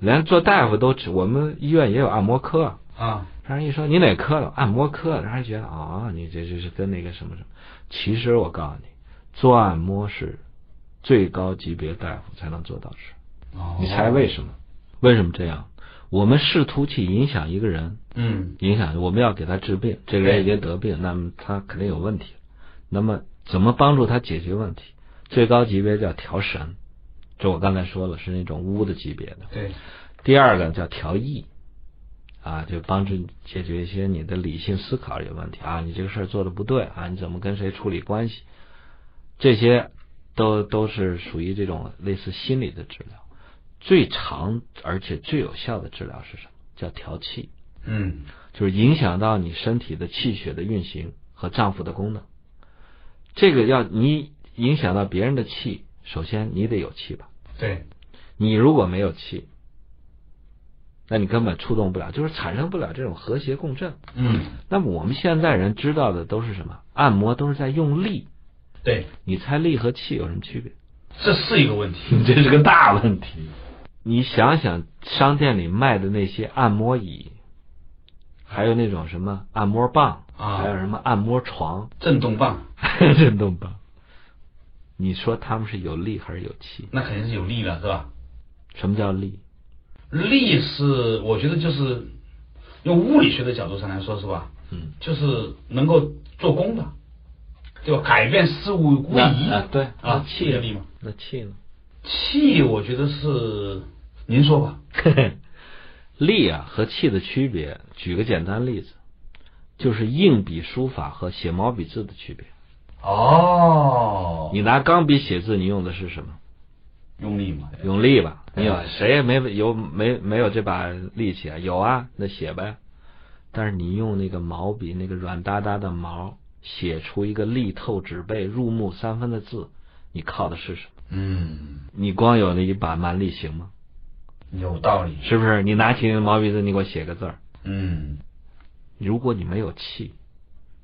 S2: 连做大夫都只我们医院也有按摩科，
S1: 啊，
S2: 让人一说你哪科的按摩科的，让人觉得啊，你这这是跟那个什么什么。其实我告诉你，做按摩是最高级别大夫才能做到的事。
S1: 哦
S2: 你猜为什么？为什么这样？我们试图去影响一个人，
S1: 嗯
S2: 影响我们要给他治病，这个人已经得病，那么他肯定有问题。那么怎么帮助他解决问题？最高级别叫调神，这我刚才说了是那种巫的级别的。
S1: 对，
S2: 第二个叫调意，啊，就帮助你解决一些你的理性思考有问题啊，你这个事儿做的不对啊，你怎么跟谁处理关系，这些都都是属于这种类似心理的治疗。最长而且最有效的治疗是什么？叫调气，
S1: 嗯
S2: 就是影响到你身体的气血的运行和脏腑的功能。这个要你影响到别人的气，首先你得有气吧。
S1: 对，
S2: 你如果没有气，那你根本触动不了，就是产生不了这种和谐共振。
S1: 嗯
S2: 那么我们现在人知道的都是什么？按摩都是在用力，
S1: 对，
S2: 你猜力和气有什么区别？
S1: 这是一个问题。[LAUGHS]
S2: 这是个大问题。你想想，商店里卖的那些按摩椅，还有那种什么按摩棒，
S1: 啊
S2: 还有什么按摩床、
S1: 震动棒，[LAUGHS]
S2: 震动棒，你说他们是有力还是有气？
S1: 那肯定是有力了，是吧？
S2: 什么叫力？
S1: 力是我觉得就是用物理学的角度上来说，是吧？
S2: 嗯，
S1: 就是能够做功的，对吧？改变事物位移
S2: 啊，对
S1: 啊，
S2: 气
S1: 这个力嘛。
S2: 那气呢？
S1: 气，我觉得是您说吧。[LAUGHS]
S2: 力啊和气的区别，举个简单例子，就是硬笔书法和写毛笔字的区别。
S1: 哦
S2: 你拿钢笔写字，你用的是什么？
S1: 用力嘛？
S2: 用力吧？你有谁也没有没没有这把力气啊？有啊，那写呗。但是你用那个毛笔，那个软哒哒的毛，写出一个力透纸背、入木三分的字，你靠的是什么？
S1: 嗯，
S2: 你光有那一把蛮力行吗？
S1: 有道理。
S2: 是不是？你拿起那个毛笔字，你给我写个字儿。
S1: 嗯
S2: 如果你没有气，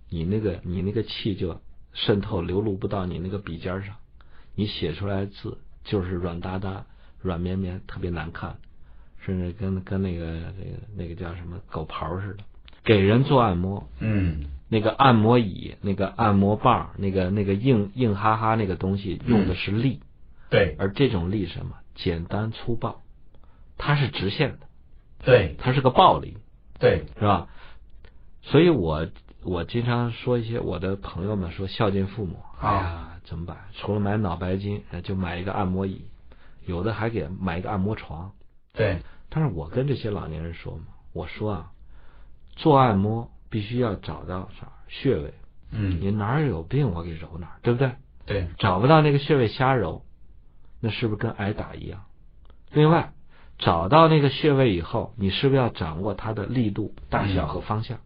S2: 你那个你那个气就渗透流露不到你那个笔尖上，你写出来的字就是软哒哒、软绵绵，特别难看，甚至跟跟那个那个那个叫什么狗刨似的。给人做按摩，
S1: 嗯
S2: 那个按摩椅、那个按摩棒、那个那个硬硬哈哈那个东西用的是力，
S1: 对
S2: 而这种力什么？简单粗暴，它是直线的，
S1: 对
S2: 它是个暴力。
S1: 对，
S2: 是吧？所以我我经常说一些我的朋友们说孝敬父母，哎呀，怎么办？除了买脑白金，就买一个按摩椅，有的还给买一个按摩床。
S1: 对，
S2: 但是我跟这些老年人说嘛，我说啊，做按摩必须要找到啥穴位，
S1: 嗯，
S2: 你哪儿有病我给揉哪儿，对不对？
S1: 对，
S2: 找不到那个穴位瞎揉，那是不是跟挨打一样？另外，找到那个穴位以后，你是不是要掌握它的力度、大小和方向？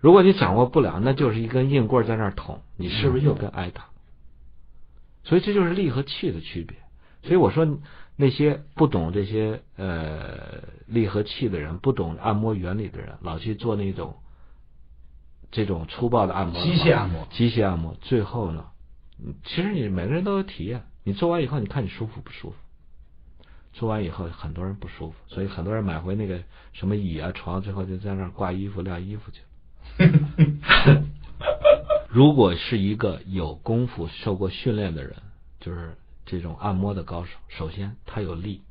S2: 如果你掌握不了，那就是一根硬棍在那儿捅，你是不是又跟挨打？所以这就是力和气的区别。所以我说，那些不懂这些呃力和气的人，不懂按摩原理的人，老去做那种这种粗暴的按摩，
S1: 机械按摩，
S2: 机械按摩，最后呢，其实你每个人都有体验，你做完以后，你看你舒服不舒服？做完以后，很多人不舒服，所以很多人买回那个什么椅啊、床，最后就在那儿挂衣服、晾衣服去。[LAUGHS] 如果是一个有功夫、受过训练的人，就是这种按摩的高手，首先他有力，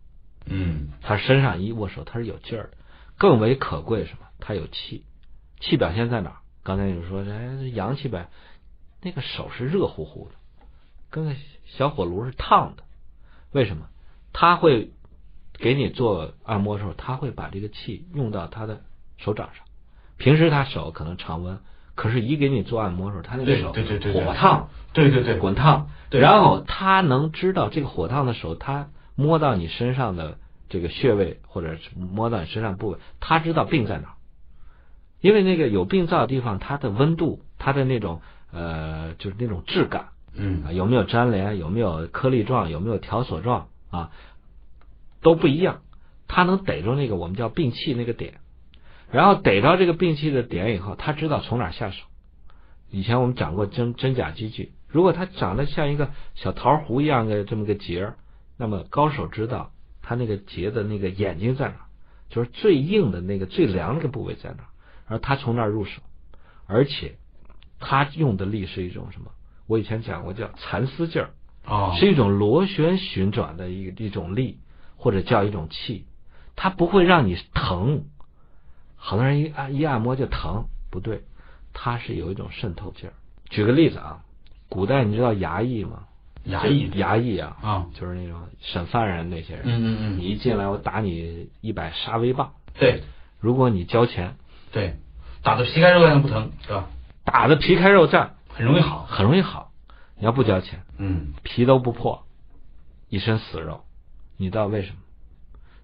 S1: 嗯，
S2: 他身上一握手他是有劲儿的，更为可贵什么？他有气，气表现在哪儿？刚才有说，哎，阳气呗，那个手是热乎乎的，跟个小火炉是烫的，为什么？他会给你做按摩的时候，他会把这个气用到他的手掌上。平时他手可能常温，可是一给你做按摩的时候，他那个手
S1: 对对对
S2: 火烫，
S1: 对对对，
S2: 滚烫。然后他能知道这个火烫的手，他摸到你身上的这个穴位，或者是摸到你身上部位，他知道病在哪儿。因为那个有病灶的地方，它的温度，它的那种呃，就是那种质感，
S1: 嗯
S2: 啊，有没有粘连，有没有颗粒状，有没有条索状啊，都不一样。他能逮住那个我们叫病气那个点，然后逮到这个病气的点以后，他知道从哪儿下手。以前我们讲过真真假积聚，如果它长得像一个小桃核一样的这么个结儿，那么高手知道他那个结的那个眼睛在哪儿，就是最硬的那个最凉那个部位在哪儿，而他从那儿入手，而且他用的力是一种什么？我以前讲过叫蚕丝劲儿。
S1: 哦，
S2: 是一种螺旋旋转的一一种力，或者叫一种气，它不会让你疼。好多人一按一按摩就疼，不对，它是有一种渗透劲儿。举个例子啊，古代你知道衙役吗？
S1: 衙役
S2: 衙役啊，
S1: 啊，
S2: 就是那种审犯人那些人。
S1: 嗯嗯嗯
S2: 你一进来，我打你一百杀威棒。
S1: 对
S2: 如果你交钱，
S1: 对，打的皮开肉绽不疼，是吧？
S2: 打的皮开肉绽，
S1: 很容易好，
S2: 很容易好。你要不交钱，
S1: 嗯，
S2: 皮都不破，一身死肉，你知道为什么？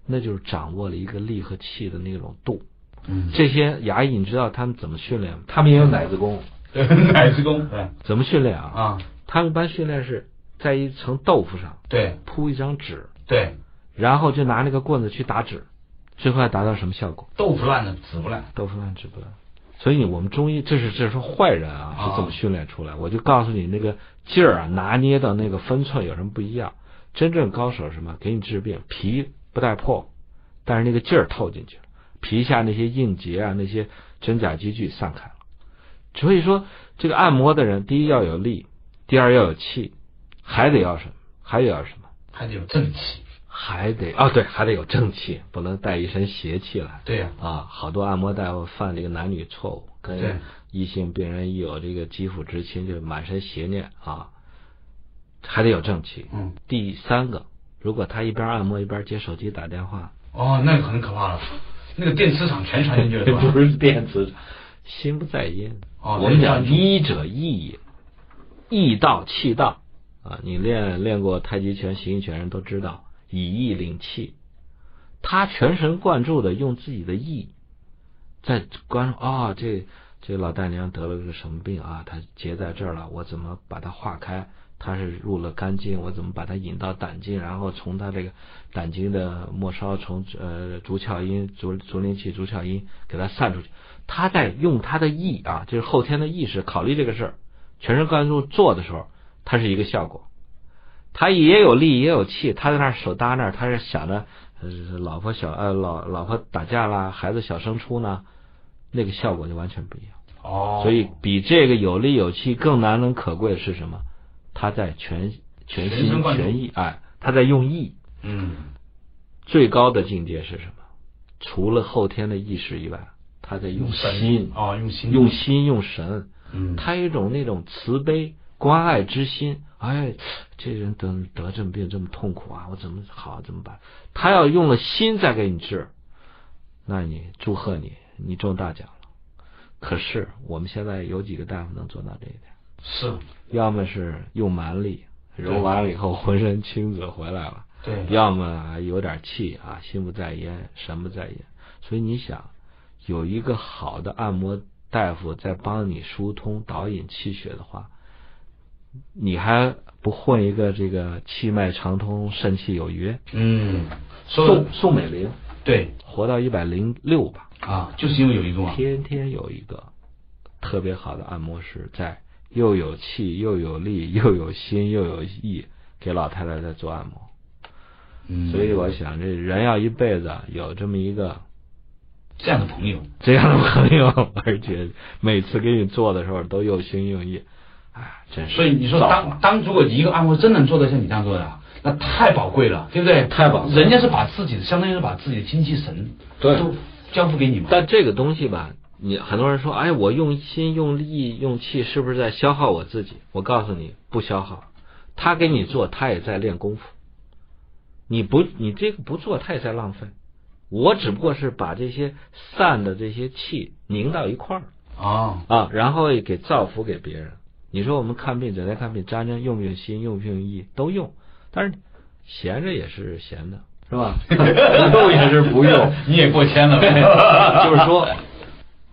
S2: 那就是掌握了一个力和气的那种度。
S1: 嗯，
S2: 这些衙役，你知道他们怎么训练吗？他们也有奶子功，
S1: 对，[LAUGHS] 奶子功，对 [LAUGHS]
S2: 怎么训练啊？
S1: 啊，
S2: 他们一般训练是在一层豆腐上
S1: 对
S2: 铺一张纸，
S1: 对，
S2: 然后就拿那个棍子去打纸，最后要达到什么效果？
S1: 豆腐烂了纸不烂，
S2: 豆腐烂纸不烂。所以我们中医，这是这是坏人啊
S1: 啊
S2: 是怎么训练出来？我就告诉你那个劲儿啊，拿捏到那个分寸有什么不一样？真正高手是什么？给你治病，皮不带破，但是那个劲儿透进去了，皮下那些硬结啊，那些真假积聚散开了。所以说，这个按摩的人，第一要有力，第二要有气，还得要什么？还得要什么？
S1: 还得有正气，
S2: 还得哦，对，还得有正气，不能带一身邪气来。
S1: 对呀，
S2: 啊，好多按摩大夫犯这个男女错误，跟异性病人一有这个肌肤之亲，就满身邪念啊，还得有正气。
S1: 嗯，
S2: 第三个，如果他一边按摩一边接手机打电话，
S1: 哦，那个很可怕了，那个电磁场全传进去了，[LAUGHS]
S2: 不是电磁场，心不在焉。
S1: 哦
S2: 我们讲医者意也，意道气道啊，你练练过太极拳、形意拳人都知道，以意领气。他全神贯注的用自己的意，在关注啊、这这老大娘得了个什么病啊？她结在这儿了，我怎么把它化开？它是入了肝经，我怎么把它引到胆经？然后从它这个胆经的末梢，从呃足窍阴、足足临气、足窍阴给它散出去。他在用他的意啊，就是后天的意识考虑这个事儿，全神贯注做的时候，它是一个效果。他也有力也有气，他在那儿手搭那儿，他是想着呃老婆小呃老老婆打架啦，孩子小升初呢，那个效果就完全不一样。
S1: 哦，
S2: 所以比这个有力有气更难能可贵的是什么？他在全全心
S1: 全
S2: 意，哎，他在用意。
S1: 嗯，
S2: 最高的境界是什么？除了后天的意识以外，他在用
S1: 神
S2: 心
S1: 哦，用心
S2: 用心用神，
S1: 嗯，
S2: 他有一种那种慈悲关爱之心。哎，这人得得这么病这么痛苦啊，我怎么好怎么办？他要用了心再给你治，那你祝贺你，你中大奖了。可是我们现在有几个大夫能做到这一点？
S1: 是。
S2: 要么是用蛮力揉完了以后浑身青紫回来了，
S1: 对，
S2: 要么有点气啊，心不在焉，神不在焉。所以你想，有一个好的按摩大夫在帮你疏通导引气血的话，你还不混一个这个气脉畅通、肾气有余？
S1: 嗯，
S2: 宋宋美龄
S1: 对。
S2: 活到一百零六吧，
S1: 啊，就是因为有一个嘛，
S2: 天天有一个特别好的按摩师在，又有气又有力又有心又有意，给老太太在做按摩。
S1: 嗯，
S2: 所以我想，这人要一辈子有这么一个
S1: 这样的朋友，
S2: 这样的朋友，而且每次给你做的时候都用心用意，哎，真是。
S1: 所以你说当当如果一个按摩真能做到像你这样做的啊，那太宝贵了，对不对？
S2: 太宝贵了
S1: 人家是把自己的，相当于是把自己的精气神
S2: 对
S1: 都交付给你嘛。
S2: 但这个东西吧，你很多人说，哎，我用心、用力、用气，是不是在消耗我自己？我告诉你，不消耗。他给你做，他也在练功夫。你不，你这个不做，他也在浪费。我只不过是把这些散的这些气凝到一块儿
S1: 哦，
S2: 啊，然后给造福给别人。你说我们看病，整天看病，沾沾用不用心，用不用意都用，但是闲着也是闲的，是吧？[LAUGHS] [LAUGHS] 不用也是不用。
S1: 你也过谦了呗，[LAUGHS]
S2: 就是说，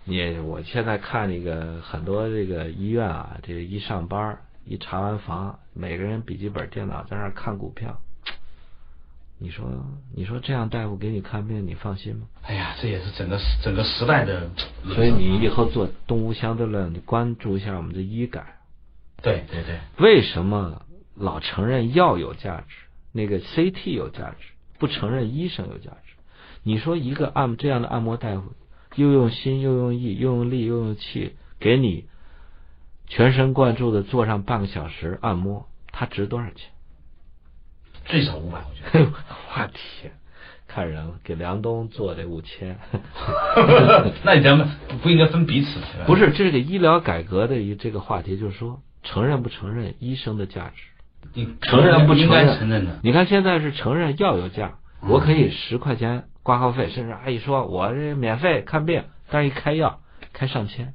S2: 你我现在看那个很多这个医院啊，这个一上班一查完房，每个人笔记本电脑在那儿看股票，你说你说这样大夫给你看病，你放心吗？
S1: 哎呀，这也是整个整个时代的，
S2: 所以你以后做动物相对论，你关注一下我们的医改，
S1: 对对对，
S2: 为什么老承认药有价值，那个 CT 有价值，不承认医生有价值？你说一个按这样的按摩大夫，又用心又用意又用力又用气，给你全神贯注的做上半个小时按摩，他值多少钱？
S1: 最少五百，我觉得。
S2: 我天，看人了，给梁东做这五千，[LAUGHS]
S1: 那你咱们不应该分彼此，
S2: 不是这个医疗改革的一这个话题，就是说承认不承认医生的价值？
S1: 你
S2: 承认不承
S1: 应该
S2: 认？
S1: 承认的。
S2: 你看现在是承认药有价，我可以十块钱挂号费，甚至阿姨说我这免费看病，但是一开药开上千，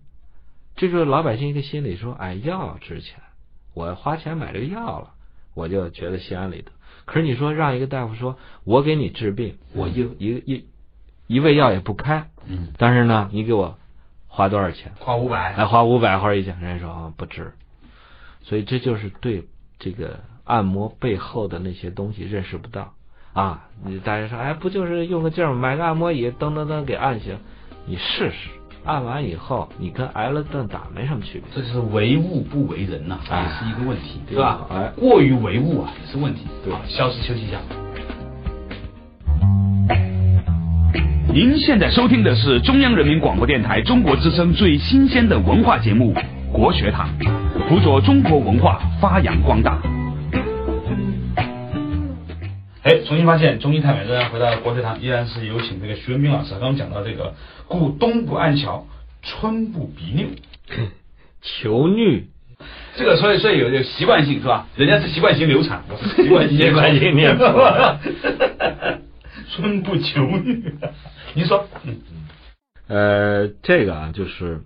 S2: 这就是老百姓一个心理说，哎，药值钱，我花钱买这个药了，我就觉得心安理得。可是你说让一个大夫说，我给你治病，我一一一一味药也不开，
S1: 嗯，
S2: 但是呢，你给我花多少钱？
S1: 花五百，
S2: 哎，花五百或者一千，人家说啊不值，所以这就是对这个按摩背后的那些东西认识不到啊。你大家说，哎，不就是用个劲儿买个按摩椅，噔噔噔给按行？你试试，按完以后，你跟挨了顿打没什么区别。
S1: 这就是唯物不为人呐、
S2: 哎
S1: 也是一个问题，
S2: 对
S1: 是吧？
S2: 哎
S1: 过于唯物啊，也是问题。
S2: 对
S1: 好，消失休息一下。
S3: 您现在收听的是中央人民广播电台中国之声最新鲜的文化节目《国学堂》，辅佐中国文化发扬光大。
S1: 哎，重新发现中医太美，仍然回到国学堂，依然是有请这个徐文斌老师。刚刚讲到这个“故冬不按桥，春不鼻拗 [LAUGHS]
S2: 求女，”，
S1: 这个所以所以有这个习惯性是吧？人家是习惯性流产，我是习惯性 [LAUGHS]
S2: 习惯性念错了 [LAUGHS]
S1: 春不求女，您说？嗯
S2: 呃，这个啊，就是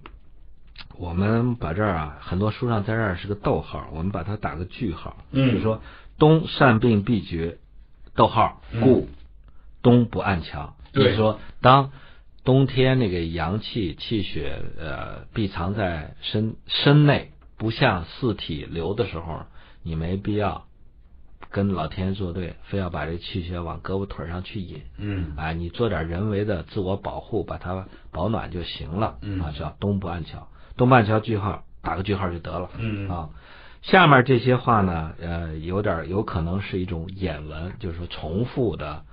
S2: 我们把这儿啊，很多书上在这儿是个逗号，我们把它打个句号，
S1: 嗯
S2: 就是说冬善病必绝，逗号，
S1: 嗯
S2: 故冬不按荞。
S1: 对
S2: 就是说，当冬天那个阳气气血呃闭藏在身身内，不向四体流的时候，你没必要跟老天爷作对，非要把这气血往胳膊腿上去引。
S1: 嗯
S2: 哎，你做点人为的自我保护，把它保暖就行了。
S1: 嗯
S2: 啊，叫冬不按桥，冬不按荞句号，打个句号就得了。
S1: 嗯
S2: 啊，下面这些话呢，呃，有点有可能是一种眼文，就是说重复的，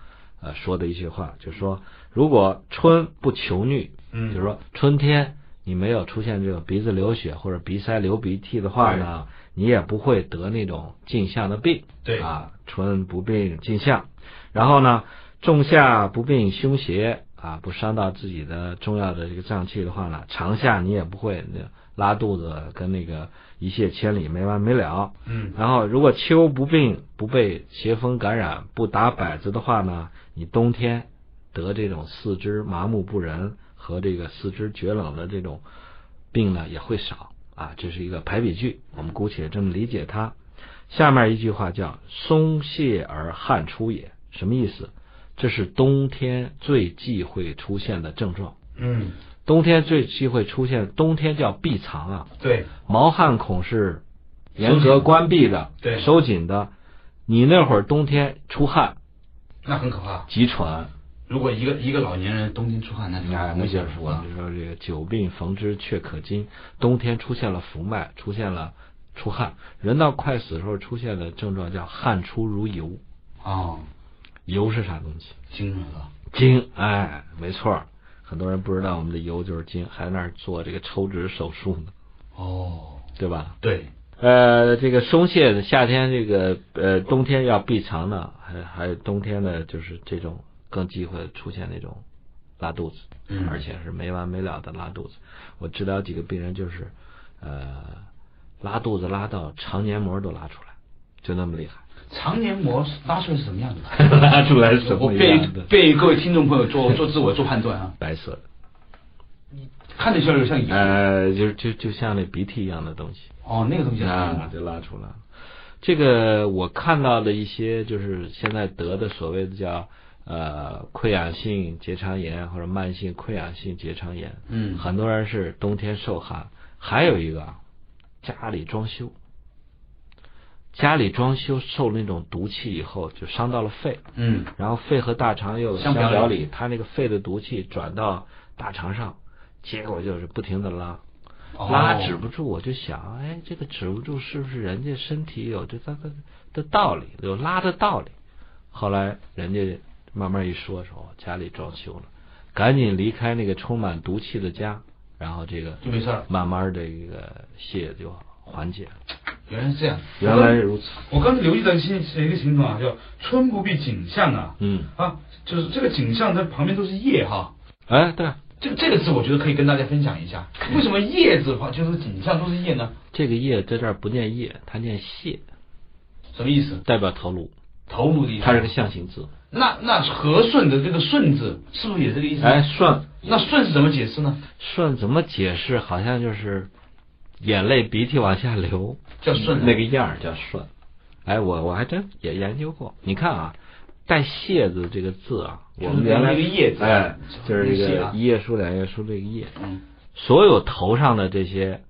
S2: 呃，说的一些话，就是说，如果春不求虐，
S1: 嗯。
S2: 就是说春天你没有出现这个鼻子流血或者鼻塞流鼻涕的话呢，你也不会得那种镜像的病。
S1: 对。
S2: 啊，春不病镜像，然后呢，仲夏不病胸胁，啊，不伤到自己的重要的这个脏器的话呢，长夏你也不会那拉肚子跟那个一泻千里没完没了。
S1: 嗯
S2: 然后如果秋不病不被邪风感染不打摆子的话呢，你冬天得这种四肢麻木不仁和这个四肢厥冷的这种病呢也会少啊，这是一个排比句，我们姑且这么理解它。下面一句话叫“松懈而汗出也”，什么意思？这是冬天最忌讳出现的症状。
S1: 嗯，
S2: 冬天最忌讳出现，冬天叫闭藏啊，
S1: 对，
S2: 毛汗孔是严格关闭的，
S1: 对
S2: 收紧的。你那会儿冬天出汗、
S1: 那很可怕。
S2: 急喘，
S1: 如果一个一个老年人冬天出汗，那就
S2: 哎，那
S1: 危
S2: 就是我
S1: 险了啊
S2: 们说这个久病逢之却可惊。冬天出现了浮脉，出现了出汗，人到快死的时候出现的症状叫汗出如油。
S1: 哦，
S2: 油是啥东西？
S1: 惊人了。
S2: 精，哎，没错儿。很多人不知道我们的油就是金，还在那儿做这个抽脂手术呢，
S1: 哦，
S2: 对吧？
S1: 对，
S2: 呃，这个松懈的夏天，这个呃冬天要避藏呢，还还有冬天呢，就是这种更忌讳出现那种拉肚子，
S1: 嗯。
S2: 而且是没完没了的拉肚子。我治疗几个病人，就是呃拉肚子拉到肠黏膜都拉出来，就那么厉害，
S1: 肠黏膜拉出来是什么样子的？
S2: 拉出来是什么
S1: 被
S2: 样的？
S1: 被各位听众朋友做 [LAUGHS] 做自我做判断啊，
S2: 白色的，
S1: 看着像像油。
S2: 呃，就就就像那鼻涕一样的东西。
S1: 哦，那个东西是
S2: 啊，就拉出来了。这个我看到的一些就是现在得的所谓的叫呃溃疡性结肠炎或者慢性溃疡性结肠炎，
S1: 嗯
S2: 很多人是冬天受寒，还有一个啊家里装修，家里装修受那种毒气以后就伤到了肺，
S1: 嗯
S2: 然后肺和大肠又
S1: 相表里
S2: 相表里，它那个肺的毒气转到大肠上，结果就是不停的拉。
S1: 哦
S2: 拉止不住，我就想，哎，这个止不住是不是人家身体有这它它的道理，有拉的道理？后来人家慢慢一说说，哦家里装修了，赶紧离开那个充满毒气的家，然后这个
S1: 就没事儿。
S2: 慢慢的这个泻就缓解了。
S1: 原来是这样。
S2: 原来如此，
S1: 我刚才留意到一些一个情况啊，叫“春不必景象”啊
S2: 嗯，
S1: 啊，就是这个景象它旁边都是叶哈。
S2: 哎，对，
S1: 这个这个字我觉得可以跟大家分享一下，为什么叶字旁就是景象都是叶呢？
S2: 这个叶在这儿不念叶，它念谢，
S1: 什么意思？
S2: 代表头颅，
S1: 头颅的意思。
S2: 它是个象形字。
S1: 那那和顺的这个顺字是不是也这个意思？
S2: 哎，，顺
S1: 那顺是怎么解释呢？
S2: 顺怎么解释？好像就是眼泪鼻涕往下流，
S1: 叫顺啊。
S2: 那个样儿叫顺。哎，我我还真也研究过。你看啊，带谢字这个字啊，我们原来
S1: 就是那个叶字
S2: 哎，就是这
S1: 个
S2: 一页书两页书这个页，
S1: 嗯。
S2: 所有头上的这些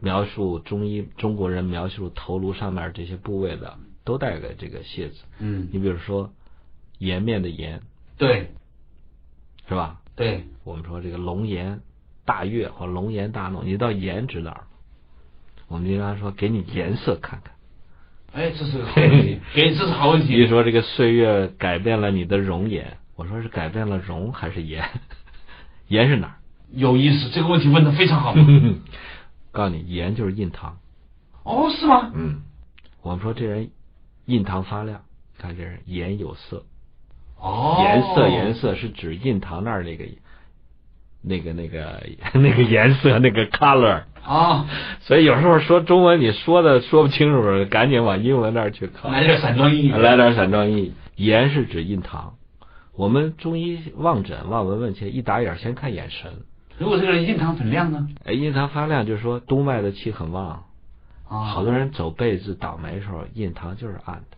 S2: 描述中医中国人描述头颅上面这些部位的，都带个这个谢字。
S1: 嗯，
S2: 你比如说颜面的颜。
S1: 对。
S2: 是吧？
S1: 对，
S2: 我们说这个龙颜大悦或龙颜大怒，你知道颜指哪儿吗？我们经常说给你颜色看看。
S1: 哎，这是个好 [LAUGHS] 问题，给这是好问题
S2: 你。说这个岁月改变了你的容颜，我说是改变了容还是颜？颜是哪儿？
S1: 有意思，这个问题问的非常好。[LAUGHS]
S2: 告诉你，颜就是印堂。
S1: 哦，是吗？
S2: 嗯，我们说这人印堂发亮，看这人颜有色，
S1: 哦，
S2: 颜色颜色是指印堂那儿那个那个那个 [LAUGHS] 那个颜色那个 color。
S1: 啊，
S2: 所以有时候说中文你说的说不清楚，赶紧往英文那儿去靠。
S1: 来点散装英语。
S2: 来点散装意。盐是指印堂，我们中医望诊望闻问切，一打眼先看眼神。
S1: 如果这个人印堂很亮呢？
S2: 哎，印堂发亮，就是说督脉的气很旺。
S1: 啊，
S2: 好多人走背字倒霉的时候，印堂就是暗的。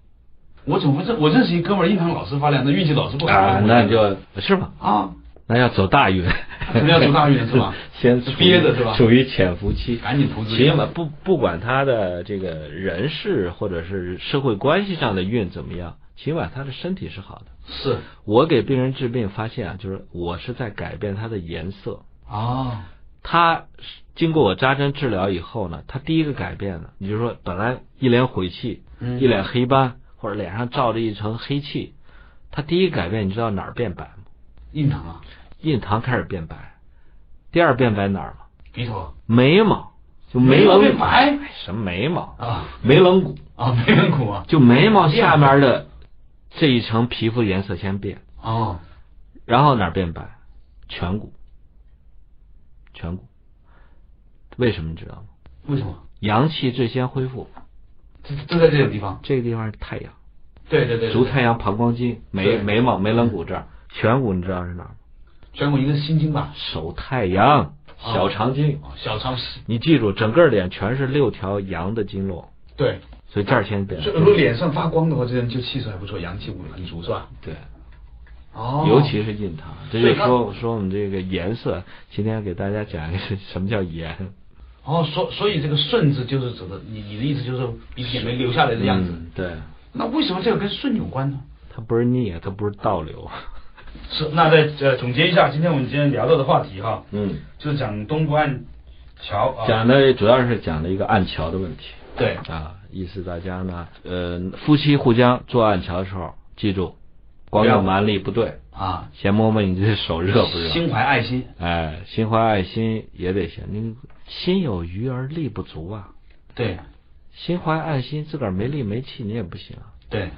S1: 我怎么不是？我认识一哥们儿，印堂老是发亮，那运气老是不好。
S2: 啊，那就是吧？
S1: 啊，
S2: 那要走大运，
S1: 肯定要走大运是吧？[LAUGHS]
S2: 先
S1: 憋着是吧？
S2: 处于潜伏期，
S1: 赶紧投资
S2: 起码不不管他的这个人事或者是社会关系上的运怎么样，起码他的身体是好的。
S1: 是。
S2: 我给病人治病发现啊，就是我是在改变他的颜色。
S1: 哦，
S2: 他经过我扎针治疗以后呢，他第一个改变呢，你就说本来一脸晦气，
S1: 嗯。
S2: 一脸黑斑，或者脸上罩着一层黑气，他第一个改变，你知道哪儿变白吗？
S1: 印堂啊，
S2: 印堂开始变白，第二变白哪儿吗？
S1: 鼻头
S2: 眉毛，就
S1: 眉毛变白
S2: 哎什么眉毛？
S1: 啊
S2: 眉棱骨，
S1: 啊，眉棱骨啊，
S2: 就眉毛下面的这一层皮肤颜色先变，
S1: 哦，
S2: 然后哪儿变白？颧骨，颧骨。为什么你知道吗？
S1: 为什么？
S2: 阳气最先恢复，
S1: 就就在这个地方。
S2: 这个地方是太阳，
S1: 对对对，
S2: 足太阳膀胱经，眉眉毛眉棱骨这儿，颧骨你知道是哪儿吗？
S1: 颧骨应该是心经吧？
S2: 手太阳，
S1: 哦
S2: 小肠经。
S1: 哦，小肠是，
S2: 你记住，整个脸全是六条阳的经络，
S1: 对。
S2: 所以这儿先
S1: 如果脸上发光的话，这人就气色还不错，阳气很足，是吧？
S2: 对，
S1: 哦
S2: 尤其是印堂，这就说说我们这个颜色。今天给大家讲一个什么叫颜。
S1: 哦，所所以这个顺字就是指的你你的意思就是鼻涕也没流下来的样子。
S2: 嗯对，
S1: 那为什么这个跟顺有关呢？
S2: 它不是逆，它不是倒流。
S1: 是，那再呃总结一下，今天我们今天聊到的话题哈，
S2: 嗯，
S1: 就是讲东部岸桥啊，
S2: 讲的主要是讲了一个暗桥的问题
S1: 对
S2: 啊，意思大家呢，呃，夫妻互相做暗桥的时候，记住，光
S1: 不要
S2: 用蛮力不对，
S1: 啊，
S2: 先摸摸你这手热不热。
S1: 心怀爱心，
S2: 哎，心怀爱心也得行，你心有余而力不足啊。
S1: 对
S2: 心怀爱心，自个儿没力没气，你也不行啊。
S1: 对。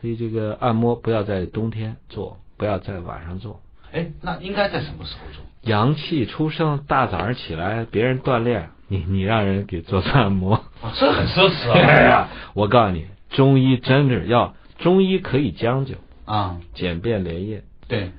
S2: 所以这个按摩不要在冬天做，不要在晚上做。
S1: 哎，那应该在什么时候做？
S2: 阳气出生，大早上起来，别人锻炼，你你让人给做做按摩，
S1: 啊，这很奢侈 [LAUGHS]
S2: 哎呀
S1: 啊！
S2: 我告诉你，中医真是要中医可以将就，
S1: 啊，
S2: 简便连夜
S1: 对，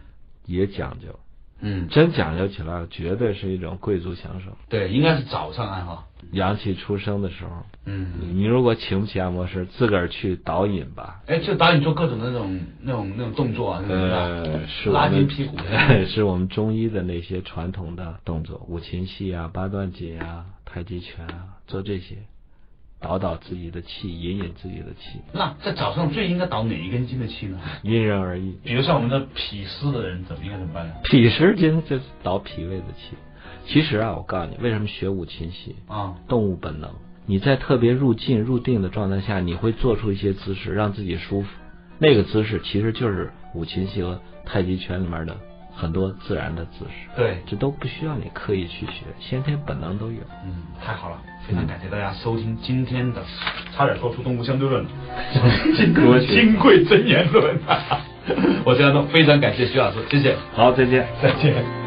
S2: 也讲究，
S1: 嗯，
S2: 真讲究起来，绝对是一种贵族享受。
S1: 对，应该是早上按哈，
S2: 阳气出生的时候，
S1: 嗯，
S2: 你如果请不起按摩师，自个儿去导引吧。
S1: 哎，就导引做各种的那种那种那种动作啊，
S2: 呃，是
S1: 拉筋
S2: 们
S1: 屁股，[LAUGHS]
S2: 是我们中医的那些传统的动作，五禽戏啊、八段锦啊、太极拳啊，做这些，导导自己的气，引引自己的气，
S1: 那在早上最应该导哪一根筋的气呢？
S2: 因人而异。
S1: 比如像我们的脾湿的人，怎么应该怎么办呢？
S2: 脾湿经就是导脾胃的气。其实啊，我告诉你，为什么学五禽戏？
S1: 啊，
S2: 动物本能。你在特别入静入定的状态下，你会做出一些姿势，让自己舒服。那个姿势其实就是五禽戏和太极拳里面的很多自然的姿势，
S1: 对，
S2: 这都不需要你刻意去学，先天本能都有。
S1: 嗯，太好了，非常感谢大家收听今天的，差点说出动物相对论了，金
S2: 科学
S1: 金匮真言论。[LAUGHS] 我现在都，非常感谢徐老师，谢谢，
S2: 好，再见。
S1: 再见。